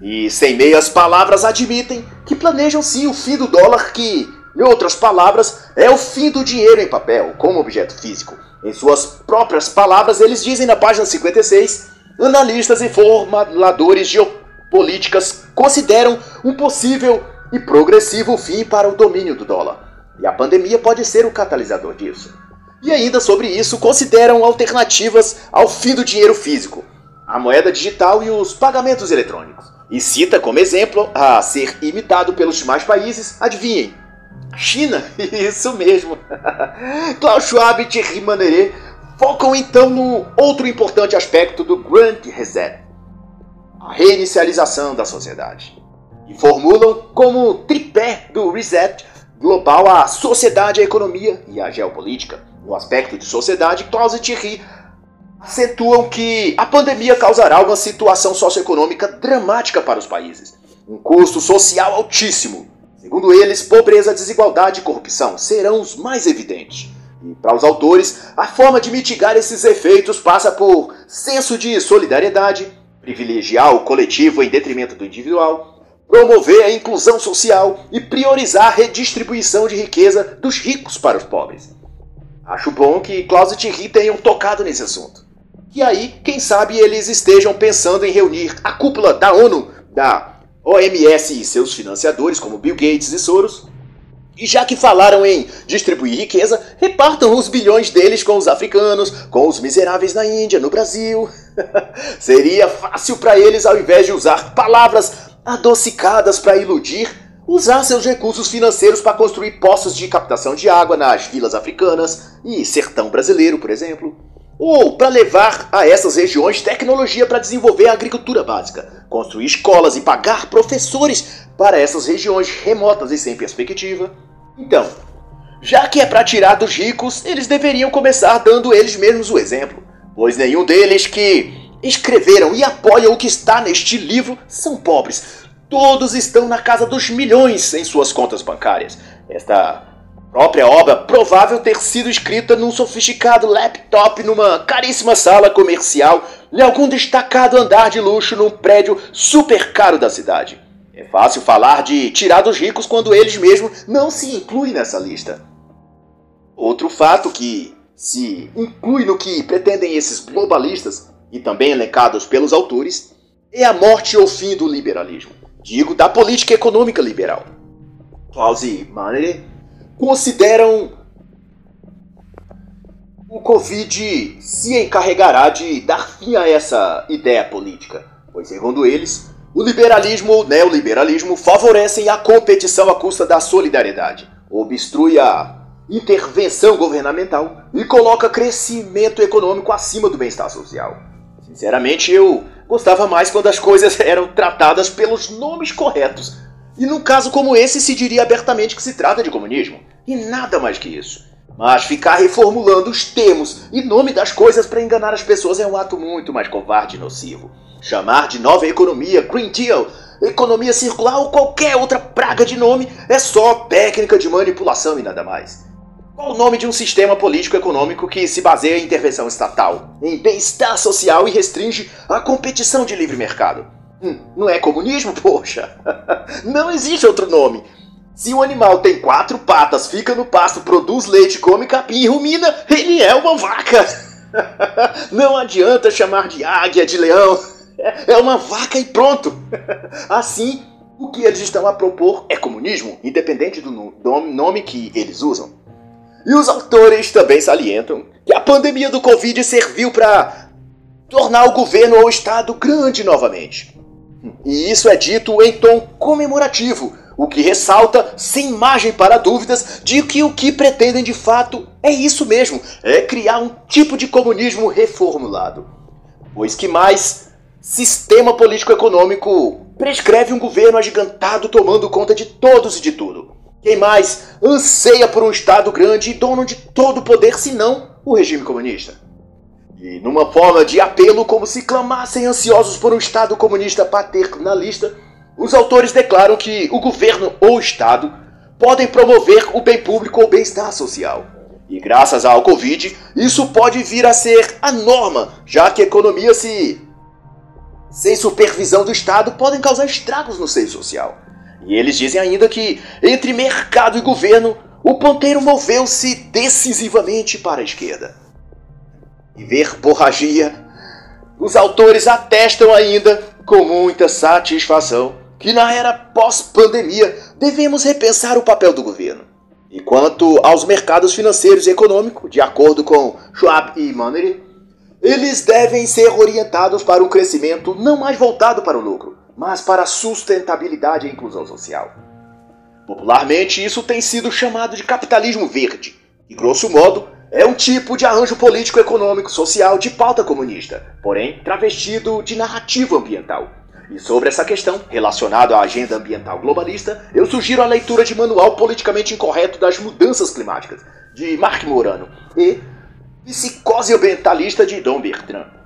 E, sem meias palavras, admitem que planejam sim o fim do dólar, que, em outras palavras, é o fim do dinheiro em papel, como objeto físico. Em suas próprias palavras, eles dizem na página 56: analistas e formuladores geopolíticas consideram um possível e progressivo fim para o domínio do dólar. E a pandemia pode ser o catalisador disso. E ainda sobre isso, consideram alternativas ao fim do dinheiro físico, a moeda digital e os pagamentos eletrônicos. E cita como exemplo a ser imitado pelos demais países, adivinhem, China, isso mesmo. Klaus Schwab e Thierry Maneret focam então no outro importante aspecto do Grand Reset, a reinicialização da sociedade. E formulam como tripé do reset global a sociedade, a economia e a geopolítica. No aspecto de sociedade, Klaus e Thierry acentuam que a pandemia causará uma situação socioeconômica dramática para os países, um custo social altíssimo. Segundo eles, pobreza, desigualdade e corrupção serão os mais evidentes. E para os autores, a forma de mitigar esses efeitos passa por senso de solidariedade, privilegiar o coletivo em detrimento do individual, promover a inclusão social e priorizar a redistribuição de riqueza dos ricos para os pobres. Acho bom que Klaus e Thierry tenham tocado nesse assunto. E aí, quem sabe eles estejam pensando em reunir a cúpula da ONU, da OMS e seus financiadores, como Bill Gates e Soros. E já que falaram em distribuir riqueza, repartam os bilhões deles com os africanos, com os miseráveis na Índia, no Brasil. Seria fácil para eles, ao invés de usar palavras adocicadas para iludir, usar seus recursos financeiros para construir poços de captação de água nas vilas africanas e sertão brasileiro, por exemplo ou para levar a essas regiões tecnologia para desenvolver a agricultura básica, construir escolas e pagar professores para essas regiões remotas e sem perspectiva. Então, já que é para tirar dos ricos, eles deveriam começar dando eles mesmos o exemplo, pois nenhum deles que escreveram e apoiam o que está neste livro são pobres. Todos estão na casa dos milhões em suas contas bancárias. Esta própria obra provável ter sido escrita num sofisticado laptop numa caríssima sala comercial em algum destacado andar de luxo num prédio super caro da cidade. É fácil falar de tirar dos ricos quando eles mesmos não se incluem nessa lista. Outro fato que se inclui no que pretendem esses globalistas, e também elencados pelos autores, é a morte ou fim do liberalismo. Digo, da política econômica liberal. Klaus Manner consideram o Covid se encarregará de dar fim a essa ideia política, pois, segundo eles, o liberalismo ou neoliberalismo favorecem a competição à custa da solidariedade, obstrui a intervenção governamental e coloca crescimento econômico acima do bem-estar social. Sinceramente, eu gostava mais quando as coisas eram tratadas pelos nomes corretos. E num caso como esse, se diria abertamente que se trata de comunismo. E nada mais que isso. Mas ficar reformulando os termos e nome das coisas para enganar as pessoas é um ato muito mais covarde e nocivo. Chamar de nova economia, Green Deal, economia circular ou qualquer outra praga de nome é só técnica de manipulação e nada mais. Qual o nome de um sistema político-econômico que se baseia em intervenção estatal, em bem-estar social e restringe a competição de livre mercado? Hum, não é comunismo, poxa? Não existe outro nome. Se um animal tem quatro patas, fica no pasto, produz leite, come capim e rumina, ele é uma vaca. Não adianta chamar de águia, de leão. É uma vaca e pronto. Assim, o que eles estão a propor é comunismo, independente do nome que eles usam. E os autores também salientam que a pandemia do Covid serviu para tornar o governo ou o Estado grande novamente. E isso é dito em tom comemorativo, o que ressalta, sem margem para dúvidas, de que o que pretendem de fato é isso mesmo: é criar um tipo de comunismo reformulado. Pois que mais sistema político-econômico prescreve um governo agigantado tomando conta de todos e de tudo? Quem mais anseia por um Estado grande e dono de todo o poder, senão o regime comunista? E numa forma de apelo, como se clamassem ansiosos por um Estado comunista paternalista, os autores declaram que o governo ou o Estado podem promover o bem público ou bem-estar social. E graças ao Covid, isso pode vir a ser a norma, já que a economia se sem supervisão do Estado podem causar estragos no seio social. E eles dizem ainda que entre mercado e governo, o ponteiro moveu-se decisivamente para a esquerda. E ver borragia, os autores atestam ainda com muita satisfação que na era pós-pandemia devemos repensar o papel do governo. E quanto aos mercados financeiros e econômicos, de acordo com Schwab e Monnery, eles devem ser orientados para um crescimento não mais voltado para o lucro, mas para sustentabilidade e inclusão social. Popularmente, isso tem sido chamado de capitalismo verde, e grosso modo é um tipo de arranjo político, econômico, social de pauta comunista, porém travestido de narrativa ambiental e sobre essa questão, relacionado à agenda ambiental globalista, eu sugiro a leitura de Manual Politicamente Incorreto das Mudanças Climáticas, de Mark Morano, e Psicose Ambientalista, de Dom Bertrand.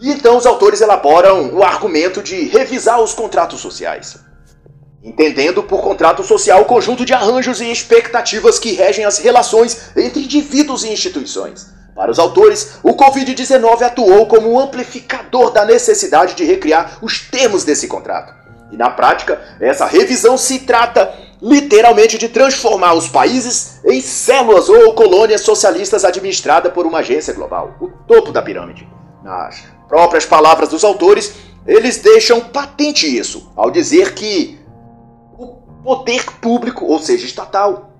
E então os autores elaboram o argumento de revisar os contratos sociais. Entendendo por contrato social o conjunto de arranjos e expectativas que regem as relações entre indivíduos e instituições para os autores, o Covid-19 atuou como um amplificador da necessidade de recriar os termos desse contrato. E na prática, essa revisão se trata literalmente de transformar os países em células ou colônias socialistas administradas por uma agência global, o topo da pirâmide. Nas próprias palavras dos autores, eles deixam patente isso ao dizer que o poder público, ou seja, estatal,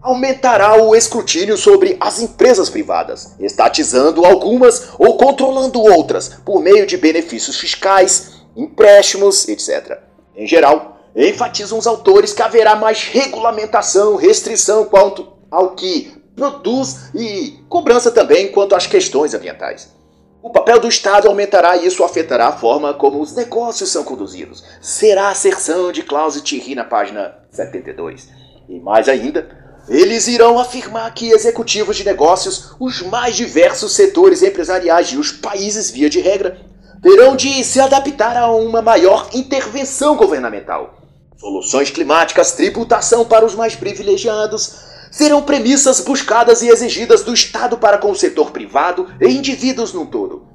aumentará o escrutínio sobre as empresas privadas, estatizando algumas ou controlando outras por meio de benefícios fiscais, empréstimos, etc. Em geral, enfatizam os autores que haverá mais regulamentação, restrição quanto ao que produz e cobrança também quanto às questões ambientais. O papel do Estado aumentará e isso afetará a forma como os negócios são conduzidos. Será a asserção de Klaus Thierry na página 72. E mais ainda, eles irão afirmar que executivos de negócios, os mais diversos setores empresariais e os países, via de regra, terão de se adaptar a uma maior intervenção governamental. Soluções climáticas, tributação para os mais privilegiados, serão premissas buscadas e exigidas do Estado para com o setor privado e indivíduos no todo,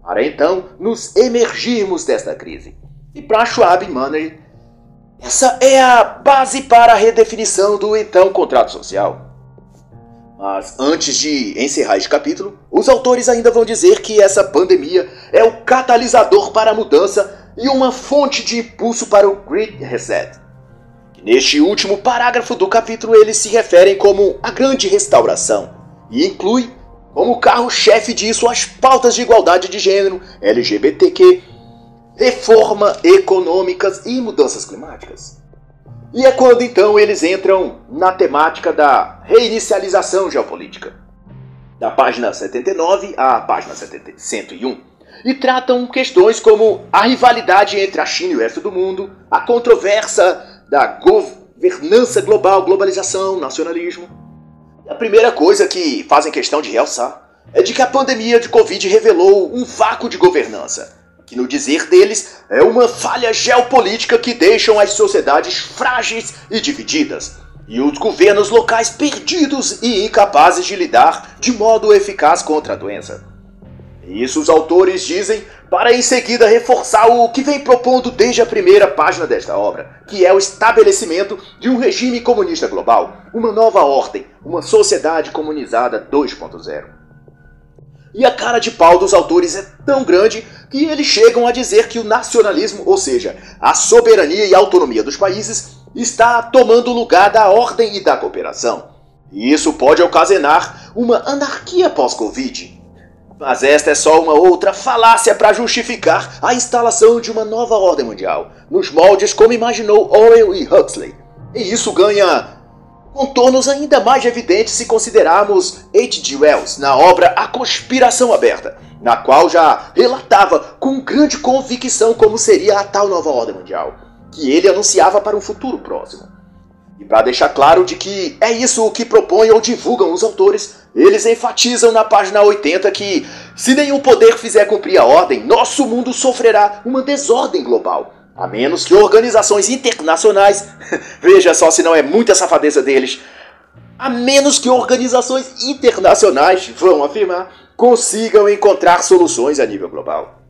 para então nos emergirmos desta crise. E para Schwab Money, essa é a base para a redefinição do então contrato social. Mas antes de encerrar este capítulo, os autores ainda vão dizer que essa pandemia é o catalisador para a mudança e uma fonte de impulso para o Great Reset. Neste último parágrafo do capítulo, eles se referem como a grande restauração e inclui como carro-chefe disso as pautas de igualdade de gênero, LGBTQ, reforma econômicas e mudanças climáticas. E é quando então eles entram na temática da reinicialização geopolítica, da página 79 à página 101, e tratam questões como a rivalidade entre a China e o resto do mundo, a controvérsia da governança global, globalização, nacionalismo. A primeira coisa que fazem questão de realçar é de que a pandemia de Covid revelou um vácuo de governança que no dizer deles é uma falha geopolítica que deixam as sociedades frágeis e divididas, e os governos locais perdidos e incapazes de lidar de modo eficaz contra a doença. Isso os autores dizem para em seguida reforçar o que vem propondo desde a primeira página desta obra, que é o estabelecimento de um regime comunista global, uma nova ordem, uma sociedade comunizada 2.0. E a cara de pau dos autores é tão grande que eles chegam a dizer que o nacionalismo, ou seja, a soberania e autonomia dos países, está tomando lugar da ordem e da cooperação. E isso pode ocasionar uma anarquia pós-Covid. Mas esta é só uma outra falácia para justificar a instalação de uma nova ordem mundial, nos moldes como imaginou Orwell e Huxley. E isso ganha contornos ainda mais evidentes se considerarmos H.G. Wells na obra A Conspiração Aberta, na qual já relatava com grande convicção como seria a tal nova ordem mundial, que ele anunciava para um futuro próximo. E para deixar claro de que é isso o que propõem ou divulgam os autores, eles enfatizam na página 80 que, se nenhum poder fizer cumprir a ordem, nosso mundo sofrerá uma desordem global. A menos que organizações internacionais, veja só se não é muita safadeza deles, a menos que organizações internacionais, vão afirmar, consigam encontrar soluções a nível global.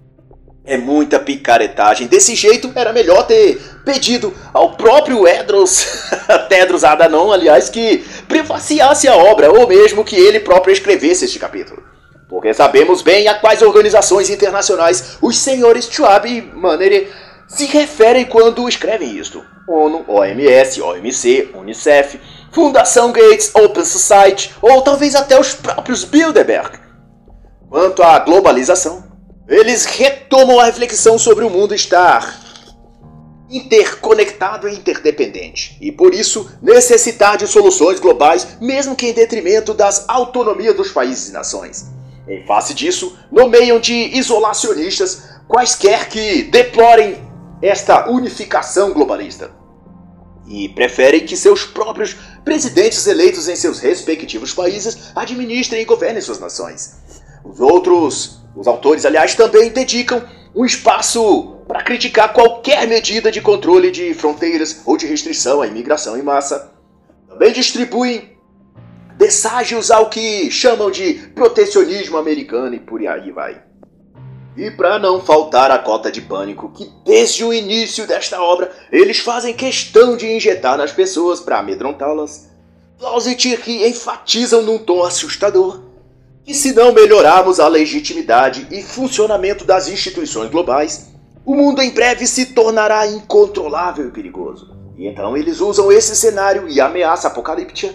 É muita picaretagem. Desse jeito, era melhor ter pedido ao próprio Edros, Tedros Adhanom, aliás, que prefaciasse a obra, ou mesmo que ele próprio escrevesse este capítulo. Porque sabemos bem a quais organizações internacionais os senhores Schwab e Manere se referem quando escrevem isto. ONU, OMS, OMC, Unicef, Fundação Gates, Open Society, ou talvez até os próprios Bilderberg. Quanto à globalização, eles retomam a reflexão sobre o mundo estar interconectado e interdependente, e por isso necessitar de soluções globais, mesmo que em detrimento das autonomias dos países e nações. Em face disso, nomeiam de isolacionistas quaisquer que deplorem esta unificação globalista e preferem que seus próprios presidentes eleitos em seus respectivos países administrem e governem suas nações. Os outros os autores, aliás, também dedicam um espaço para criticar qualquer medida de controle de fronteiras ou de restrição à imigração em massa. Também distribuem desságios ao que chamam de protecionismo americano e por aí vai. E para não faltar a cota de pânico que desde o início desta obra eles fazem questão de injetar nas pessoas para amedrontá-las, Thierry enfatizam num tom assustador que se não melhorarmos a legitimidade e funcionamento das instituições globais, o mundo em breve se tornará incontrolável e perigoso. E então eles usam esse cenário e ameaça apocalíptica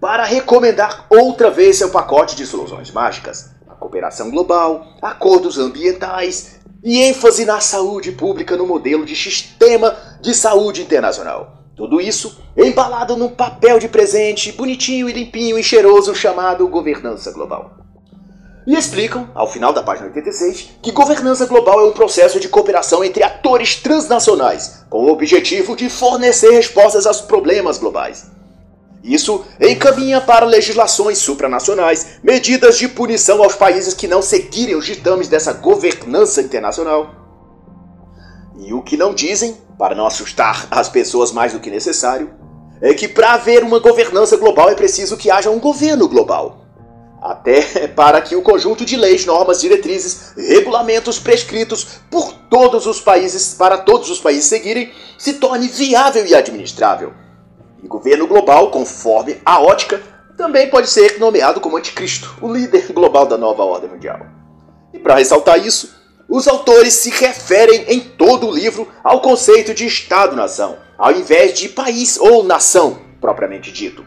para recomendar outra vez seu pacote de soluções mágicas, a cooperação global, acordos ambientais e ênfase na saúde pública no modelo de sistema de saúde internacional. Tudo isso embalado num papel de presente bonitinho e limpinho e cheiroso chamado governança global e explicam, ao final da página 86, que governança global é um processo de cooperação entre atores transnacionais, com o objetivo de fornecer respostas aos problemas globais. Isso encaminha para legislações supranacionais, medidas de punição aos países que não seguirem os ditames dessa governança internacional. E o que não dizem, para não assustar as pessoas mais do que necessário, é que para haver uma governança global é preciso que haja um governo global até para que o conjunto de leis, normas, diretrizes, regulamentos prescritos por todos os países, para todos os países seguirem, se torne viável e administrável. E governo global, conforme a ótica, também pode ser nomeado como anticristo, o líder global da nova ordem mundial. E para ressaltar isso, os autores se referem em todo o livro ao conceito de Estado-nação, ao invés de país ou nação propriamente dito.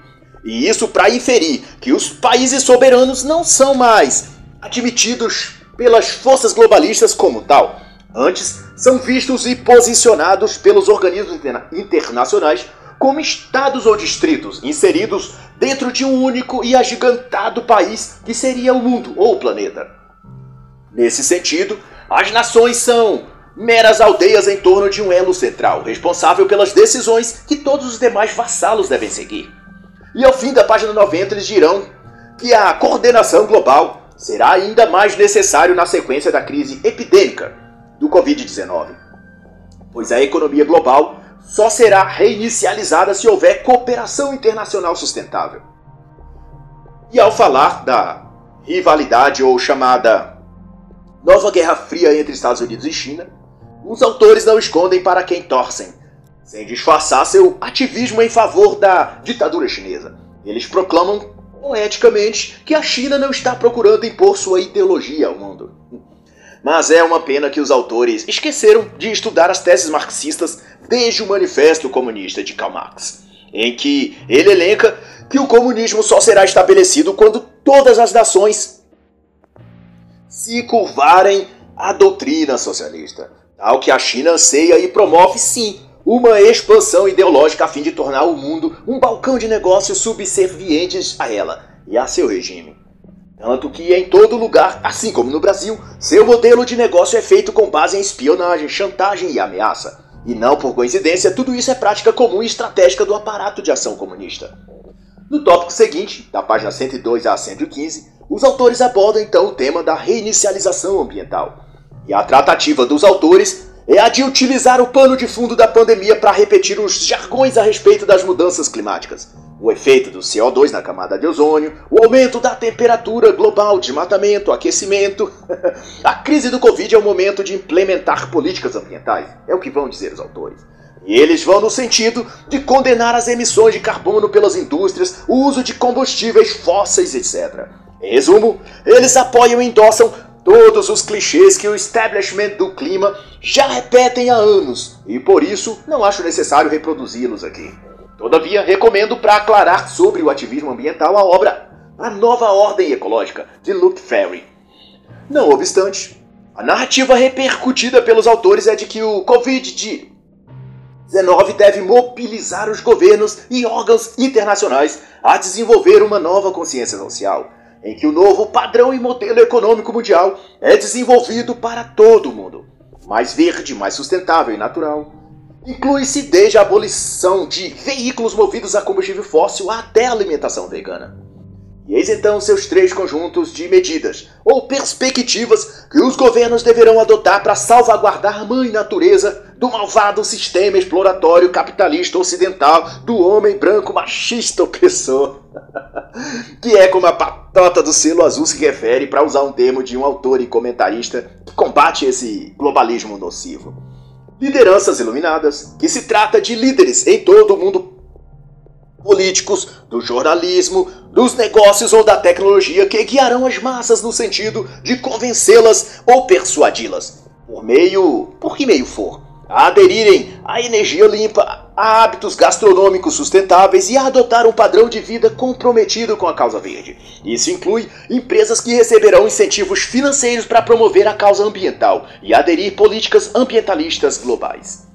E isso para inferir que os países soberanos não são mais admitidos pelas forças globalistas como tal. Antes, são vistos e posicionados pelos organismos internacionais como estados ou distritos inseridos dentro de um único e agigantado país que seria o mundo ou o planeta. Nesse sentido, as nações são meras aldeias em torno de um elo central, responsável pelas decisões que todos os demais vassalos devem seguir. E ao fim da página 90 eles dirão que a coordenação global será ainda mais necessário na sequência da crise epidêmica do Covid-19, pois a economia global só será reinicializada se houver cooperação internacional sustentável. E ao falar da rivalidade ou chamada Nova Guerra Fria entre Estados Unidos e China, os autores não escondem para quem torcem sem disfarçar seu ativismo em favor da ditadura chinesa. Eles proclamam poeticamente que a China não está procurando impor sua ideologia ao mundo. Mas é uma pena que os autores esqueceram de estudar as teses marxistas desde o Manifesto Comunista de Karl Marx, em que ele elenca que o comunismo só será estabelecido quando todas as nações se curvarem à doutrina socialista, tal que a China anseia e promove sim uma expansão ideológica a fim de tornar o mundo um balcão de negócios subservientes a ela e a seu regime. Tanto que em todo lugar, assim como no Brasil, seu modelo de negócio é feito com base em espionagem, chantagem e ameaça. E não por coincidência, tudo isso é prática comum e estratégica do aparato de ação comunista. No tópico seguinte, da página 102 a 115, os autores abordam então o tema da reinicialização ambiental. E a tratativa dos autores é a de utilizar o pano de fundo da pandemia para repetir os jargões a respeito das mudanças climáticas. O efeito do CO2 na camada de ozônio, o aumento da temperatura global, desmatamento, aquecimento. a crise do Covid é o momento de implementar políticas ambientais, é o que vão dizer os autores. E eles vão no sentido de condenar as emissões de carbono pelas indústrias, o uso de combustíveis fósseis, etc. Em resumo, eles apoiam e endossam todos os clichês que o establishment do clima já repetem há anos, e por isso não acho necessário reproduzi-los aqui. Todavia, recomendo para aclarar sobre o ativismo ambiental a obra A Nova Ordem Ecológica, de Luke Ferry. Não obstante, a narrativa repercutida pelos autores é de que o Covid-19 19 deve mobilizar os governos e órgãos internacionais a desenvolver uma nova consciência social, em que o novo padrão e modelo econômico mundial é desenvolvido para todo o mundo, mais verde, mais sustentável e natural. Inclui-se desde a abolição de veículos movidos a combustível fóssil até a alimentação vegana. E eis então seus três conjuntos de medidas ou perspectivas que os governos deverão adotar para salvaguardar a mãe natureza do malvado sistema exploratório capitalista ocidental do homem branco machista opressor. que é como a patota do selo azul se refere para usar um termo de um autor e comentarista que combate esse globalismo nocivo. Lideranças iluminadas, que se trata de líderes em todo o mundo políticos, do jornalismo, dos negócios ou da tecnologia que guiarão as massas no sentido de convencê-las ou persuadi-las, por meio, por que meio for, a aderirem à energia limpa, a hábitos gastronômicos sustentáveis e a adotar um padrão de vida comprometido com a causa verde. Isso inclui empresas que receberão incentivos financeiros para promover a causa ambiental e aderir políticas ambientalistas globais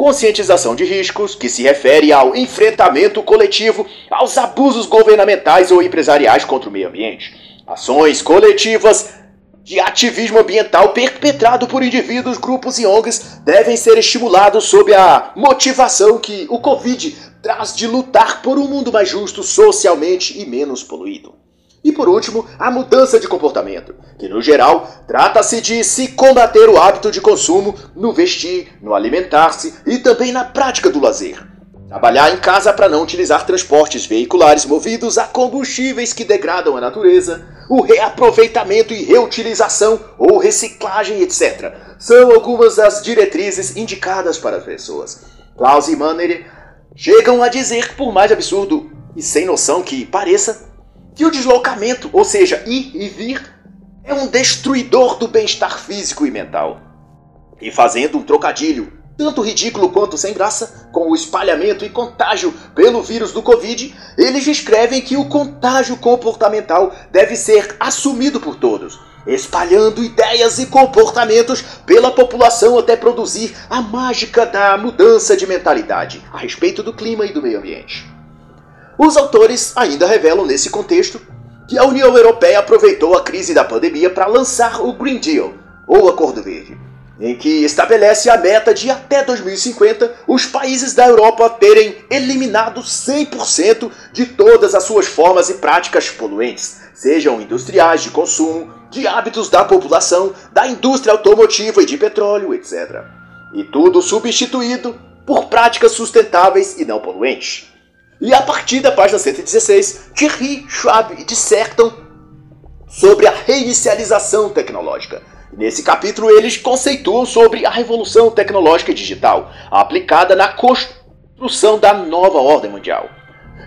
conscientização de riscos, que se refere ao enfrentamento coletivo aos abusos governamentais ou empresariais contra o meio ambiente. Ações coletivas de ativismo ambiental perpetrado por indivíduos, grupos e ONGs devem ser estimulados sob a motivação que o Covid traz de lutar por um mundo mais justo socialmente e menos poluído. E por último, a mudança de comportamento, que no geral trata-se de se combater o hábito de consumo no vestir, no alimentar-se e também na prática do lazer. Trabalhar em casa para não utilizar transportes veiculares movidos a combustíveis que degradam a natureza, o reaproveitamento e reutilização ou reciclagem, etc. São algumas das diretrizes indicadas para as pessoas. Klaus e Manner chegam a dizer, por mais absurdo e sem noção que pareça, que o deslocamento, ou seja, ir e vir, é um destruidor do bem-estar físico e mental. E fazendo um trocadilho, tanto ridículo quanto sem graça, com o espalhamento e contágio pelo vírus do Covid, eles escrevem que o contágio comportamental deve ser assumido por todos, espalhando ideias e comportamentos pela população até produzir a mágica da mudança de mentalidade a respeito do clima e do meio ambiente. Os autores ainda revelam nesse contexto que a União Europeia aproveitou a crise da pandemia para lançar o Green Deal, ou Acordo Verde, em que estabelece a meta de até 2050 os países da Europa terem eliminado 100% de todas as suas formas e práticas poluentes, sejam industriais de consumo, de hábitos da população, da indústria automotiva e de petróleo, etc. E tudo substituído por práticas sustentáveis e não poluentes. E a partir da página 116, Thierry Schwab dissertam sobre a reinicialização tecnológica. Nesse capítulo, eles conceituam sobre a revolução tecnológica digital aplicada na construção da nova ordem mundial.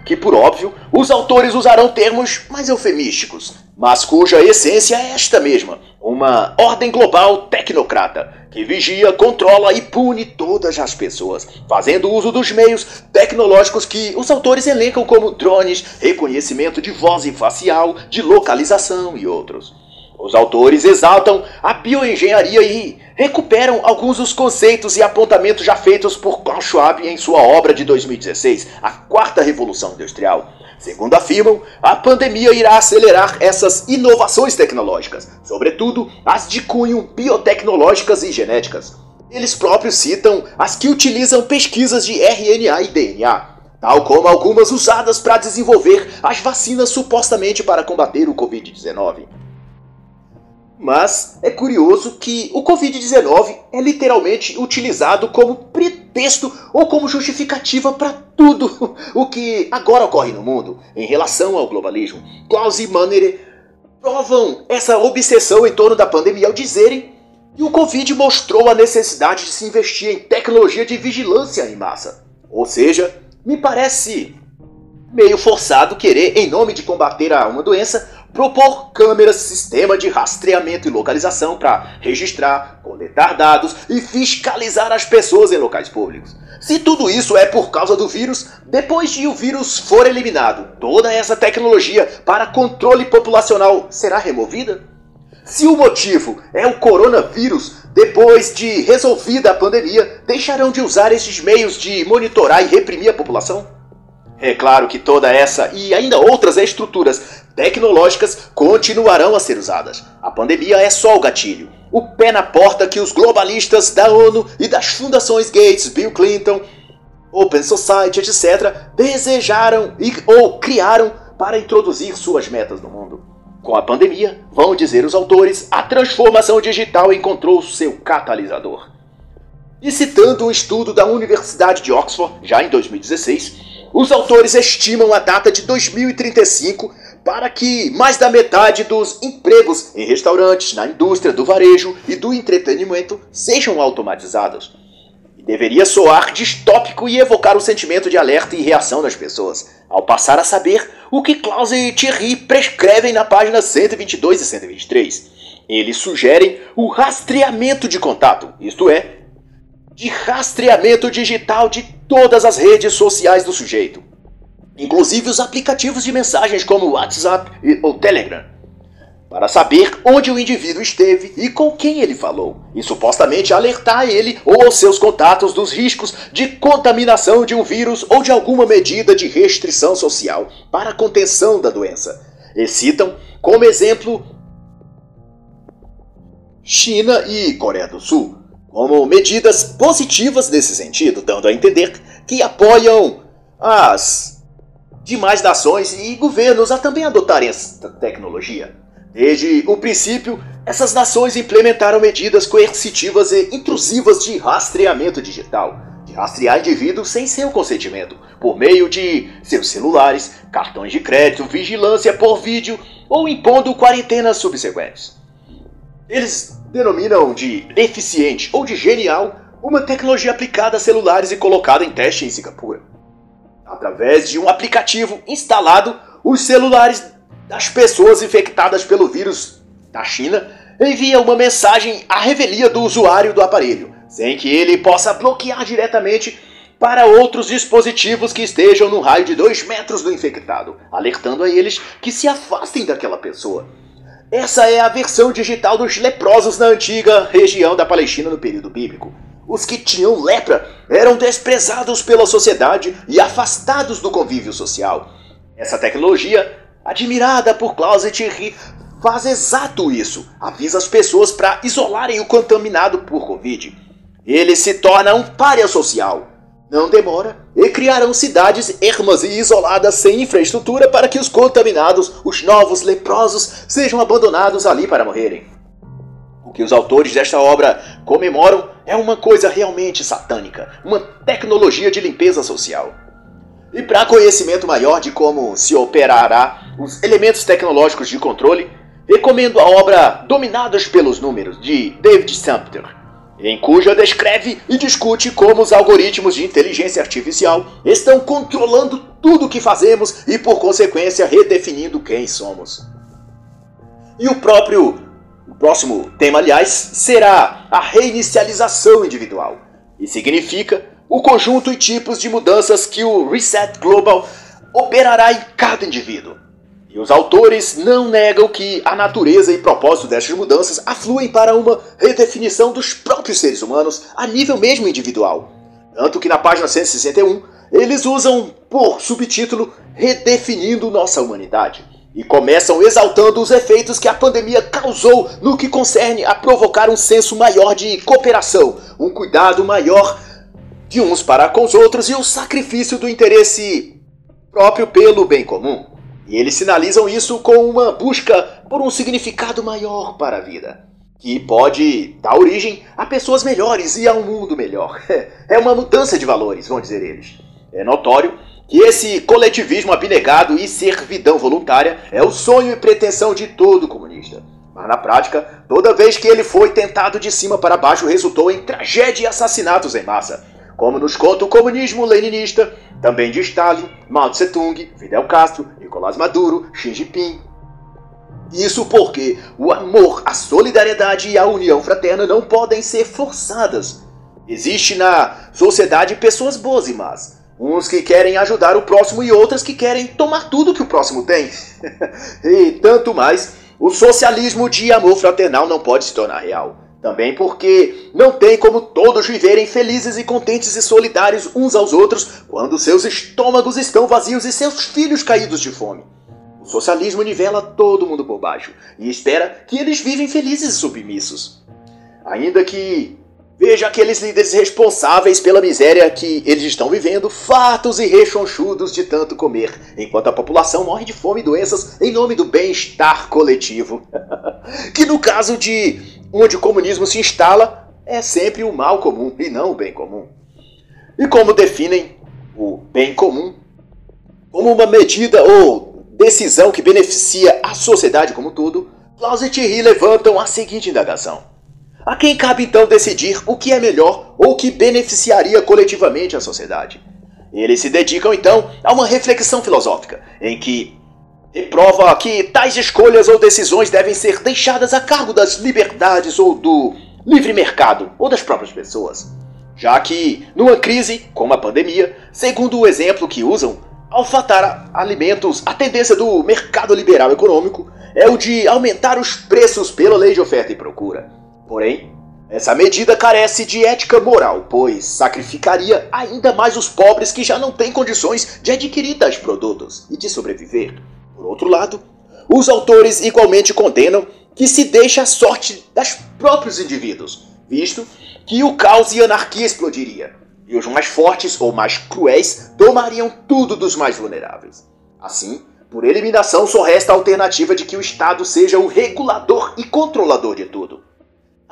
Que, por óbvio, os autores usarão termos mais eufemísticos, mas cuja essência é esta mesma: uma ordem global tecnocrata que vigia, controla e pune todas as pessoas, fazendo uso dos meios tecnológicos que os autores elencam como drones, reconhecimento de voz e facial, de localização e outros. Os autores exaltam a bioengenharia e recuperam alguns dos conceitos e apontamentos já feitos por Klaus Schwab em sua obra de 2016, A Quarta Revolução Industrial Segundo afirmam, a pandemia irá acelerar essas inovações tecnológicas, sobretudo as de cunho biotecnológicas e genéticas. Eles próprios citam as que utilizam pesquisas de RNA e DNA, tal como algumas usadas para desenvolver as vacinas supostamente para combater o Covid-19. Mas é curioso que o Covid-19 é literalmente utilizado como pretexto ou como justificativa para tudo o que agora ocorre no mundo em relação ao globalismo. Klaus e Manner provam essa obsessão em torno da pandemia ao dizerem que o Covid mostrou a necessidade de se investir em tecnologia de vigilância em massa. Ou seja, me parece meio forçado querer, em nome de combater uma doença, propor câmeras, sistema de rastreamento e localização para registrar, coletar dados e fiscalizar as pessoas em locais públicos. Se tudo isso é por causa do vírus, depois de o vírus for eliminado, toda essa tecnologia para controle populacional será removida? Se o motivo é o coronavírus, depois de resolvida a pandemia, deixarão de usar esses meios de monitorar e reprimir a população? É claro que toda essa e ainda outras estruturas tecnológicas continuarão a ser usadas. A pandemia é só o gatilho, o pé na porta que os globalistas da ONU e das fundações Gates, Bill Clinton, Open Society, etc., desejaram e, ou criaram para introduzir suas metas no mundo. Com a pandemia, vão dizer os autores, a transformação digital encontrou seu catalisador. E citando um estudo da Universidade de Oxford, já em 2016, os autores estimam a data de 2035 para que mais da metade dos empregos em restaurantes, na indústria do varejo e do entretenimento sejam automatizados. Deveria soar distópico e evocar o sentimento de alerta e reação das pessoas, ao passar a saber o que Klaus e Thierry prescrevem na página 122 e 123. Eles sugerem o rastreamento de contato, isto é, de rastreamento digital de todas as redes sociais do sujeito, inclusive os aplicativos de mensagens como o WhatsApp ou Telegram, para saber onde o indivíduo esteve e com quem ele falou, e supostamente alertar ele ou seus contatos dos riscos de contaminação de um vírus ou de alguma medida de restrição social para a contenção da doença. E citam como exemplo China e Coreia do Sul como medidas positivas nesse sentido, dando a entender que apoiam as demais nações e governos a também adotarem essa tecnologia. Desde o princípio, essas nações implementaram medidas coercitivas e intrusivas de rastreamento digital, de rastrear indivíduos sem seu consentimento, por meio de seus celulares, cartões de crédito, vigilância por vídeo ou impondo quarentenas subsequentes. Eles denominam de deficiente ou de genial uma tecnologia aplicada a celulares e colocada em teste em Singapura. Através de um aplicativo instalado, os celulares das pessoas infectadas pelo vírus da China enviam uma mensagem à revelia do usuário do aparelho, sem que ele possa bloquear diretamente para outros dispositivos que estejam no raio de 2 metros do infectado, alertando a eles que se afastem daquela pessoa. Essa é a versão digital dos leprosos na antiga região da Palestina no período bíblico. Os que tinham lepra eram desprezados pela sociedade e afastados do convívio social. Essa tecnologia, admirada por Klaus e Thierry, faz exato isso. Avisa as pessoas para isolarem o contaminado por Covid. Ele se torna um párea social não demora, e criarão cidades ermas e isoladas sem infraestrutura para que os contaminados, os novos leprosos, sejam abandonados ali para morrerem. O que os autores desta obra comemoram é uma coisa realmente satânica, uma tecnologia de limpeza social. E para conhecimento maior de como se operará os elementos tecnológicos de controle, recomendo a obra Dominados pelos Números, de David Sumter em cuja descreve e discute como os algoritmos de inteligência artificial estão controlando tudo o que fazemos e, por consequência, redefinindo quem somos. E o próprio o próximo tema, aliás, será a reinicialização individual, e significa o conjunto e tipos de mudanças que o Reset Global operará em cada indivíduo. E os autores não negam que a natureza e propósito destas mudanças afluem para uma redefinição dos próprios seres humanos a nível mesmo individual. Tanto que na página 161 eles usam por subtítulo Redefinindo Nossa Humanidade, e começam exaltando os efeitos que a pandemia causou no que concerne a provocar um senso maior de cooperação, um cuidado maior de uns para com os outros e o sacrifício do interesse próprio pelo bem comum. E eles sinalizam isso com uma busca por um significado maior para a vida, que pode dar origem a pessoas melhores e a um mundo melhor. É uma mudança de valores, vão dizer eles. É notório que esse coletivismo abnegado e servidão voluntária é o sonho e pretensão de todo comunista. Mas na prática, toda vez que ele foi tentado de cima para baixo, resultou em tragédia e assassinatos em massa. Como nos conta o comunismo leninista, também de Stalin, Mao Tse Tung, Fidel Castro, Nicolás Maduro, Xi Jinping. Isso porque o amor, a solidariedade e a união fraterna não podem ser forçadas. Existe na sociedade pessoas boas e más, Uns que querem ajudar o próximo e outras que querem tomar tudo que o próximo tem. e tanto mais, o socialismo de amor fraternal não pode se tornar real. Também porque não tem como todos viverem felizes e contentes e solidários uns aos outros quando seus estômagos estão vazios e seus filhos caídos de fome. O socialismo nivela todo mundo por baixo e espera que eles vivem felizes e submissos. Ainda que Veja aqueles líderes responsáveis pela miséria que eles estão vivendo, fartos e rechonchudos de tanto comer, enquanto a população morre de fome e doenças em nome do bem-estar coletivo. que no caso de onde o comunismo se instala, é sempre o mal comum e não o bem comum. E como definem o bem comum? Como uma medida ou decisão que beneficia a sociedade como um todo, Klaus e Thierry levantam a seguinte indagação. A quem cabe então decidir o que é melhor ou que beneficiaria coletivamente a sociedade? Eles se dedicam então a uma reflexão filosófica, em que prova que tais escolhas ou decisões devem ser deixadas a cargo das liberdades ou do livre mercado ou das próprias pessoas. Já que, numa crise como a pandemia, segundo o exemplo que usam, ao fatar alimentos, a tendência do mercado liberal econômico é o de aumentar os preços pela lei de oferta e procura. Porém, essa medida carece de ética moral, pois sacrificaria ainda mais os pobres que já não têm condições de adquirir tais produtos e de sobreviver. Por outro lado, os autores igualmente condenam que se deixe a sorte das próprios indivíduos, visto que o caos e anarquia explodiria, e os mais fortes ou mais cruéis tomariam tudo dos mais vulneráveis. Assim, por eliminação, só resta a alternativa de que o Estado seja o regulador e controlador de tudo.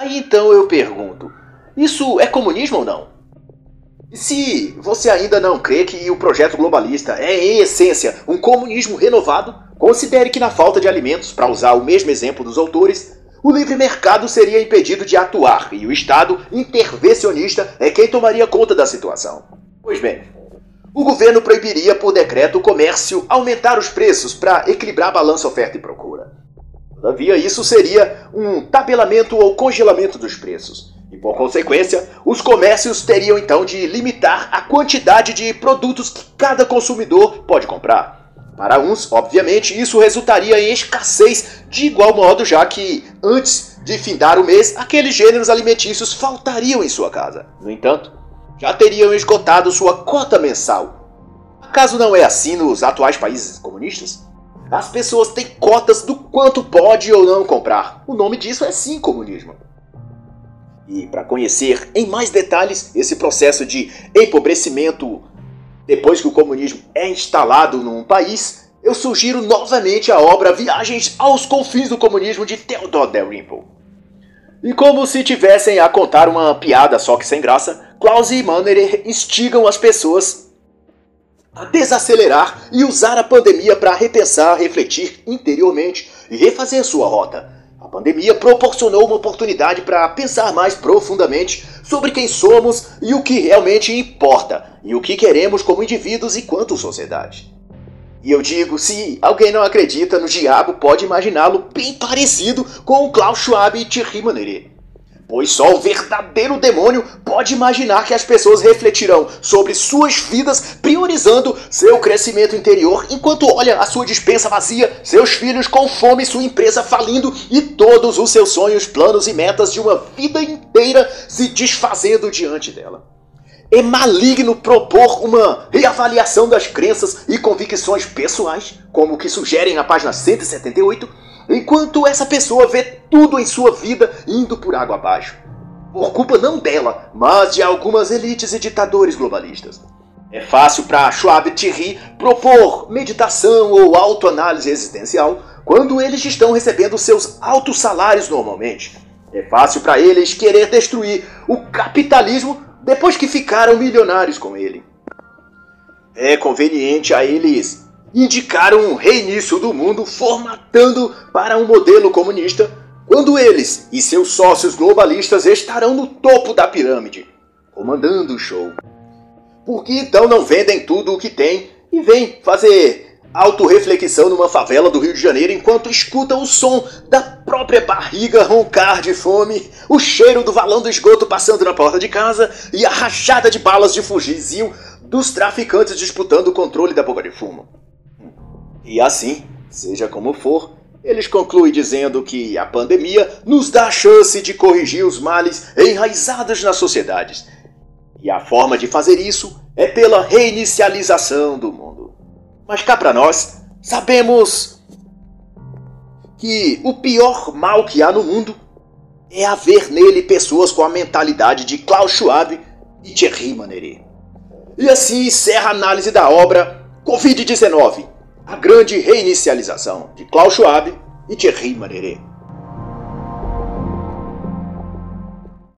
Aí então eu pergunto: isso é comunismo ou não? E se você ainda não crê que o projeto globalista é, em essência, um comunismo renovado, considere que, na falta de alimentos, para usar o mesmo exemplo dos autores, o livre mercado seria impedido de atuar e o Estado intervencionista é quem tomaria conta da situação. Pois bem, o governo proibiria por decreto o comércio aumentar os preços para equilibrar a balança oferta e procura. Todavia, isso seria um tabelamento ou congelamento dos preços. E por consequência, os comércios teriam então de limitar a quantidade de produtos que cada consumidor pode comprar. Para uns, obviamente, isso resultaria em escassez de igual modo, já que antes de findar o mês, aqueles gêneros alimentícios faltariam em sua casa. No entanto, já teriam esgotado sua cota mensal. Acaso não é assim nos atuais países comunistas? As pessoas têm cotas do quanto pode ou não comprar. O nome disso é sim comunismo. E para conhecer em mais detalhes esse processo de empobrecimento depois que o comunismo é instalado num país, eu sugiro novamente a obra Viagens aos Confins do Comunismo de Theodore Dalrymple. E como se tivessem a contar uma piada só que sem graça, Klaus e Manner instigam as pessoas desacelerar e usar a pandemia para repensar, refletir interiormente e refazer sua rota. A pandemia proporcionou uma oportunidade para pensar mais profundamente sobre quem somos e o que realmente importa, e o que queremos como indivíduos e quanto sociedade. E eu digo, se alguém não acredita no diabo, pode imaginá-lo bem parecido com o Klaus Schwab e Thierry Maneret pois só o verdadeiro demônio pode imaginar que as pessoas refletirão sobre suas vidas, priorizando seu crescimento interior, enquanto olha a sua dispensa vazia, seus filhos com fome, sua empresa falindo e todos os seus sonhos, planos e metas de uma vida inteira se desfazendo diante dela. é maligno propor uma reavaliação das crenças e convicções pessoais, como o que sugerem na página 178, enquanto essa pessoa vê tudo em sua vida indo por água abaixo. Por culpa não dela, mas de algumas elites e ditadores globalistas. É fácil para Schwab Thierry propor meditação ou autoanálise existencial quando eles estão recebendo seus altos salários normalmente. É fácil para eles querer destruir o capitalismo depois que ficaram milionários com ele. É conveniente a eles indicar um reinício do mundo formatando para um modelo comunista, quando eles e seus sócios globalistas estarão no topo da pirâmide, comandando o show. Por que então não vendem tudo o que têm e vêm fazer autorreflexão numa favela do Rio de Janeiro enquanto escuta o som da própria barriga roncar de fome, o cheiro do valão do esgoto passando na porta de casa e a rachada de balas de fugizil dos traficantes disputando o controle da boca de fumo. E assim, seja como for, eles concluem dizendo que a pandemia nos dá a chance de corrigir os males enraizados nas sociedades. E a forma de fazer isso é pela reinicialização do mundo. Mas cá para nós, sabemos que o pior mal que há no mundo é haver nele pessoas com a mentalidade de Klaus Schwab e Thierry Maneret. E assim encerra a análise da obra Covid-19, a grande reinicialização de Klaus Schwab e Thierry Maneret.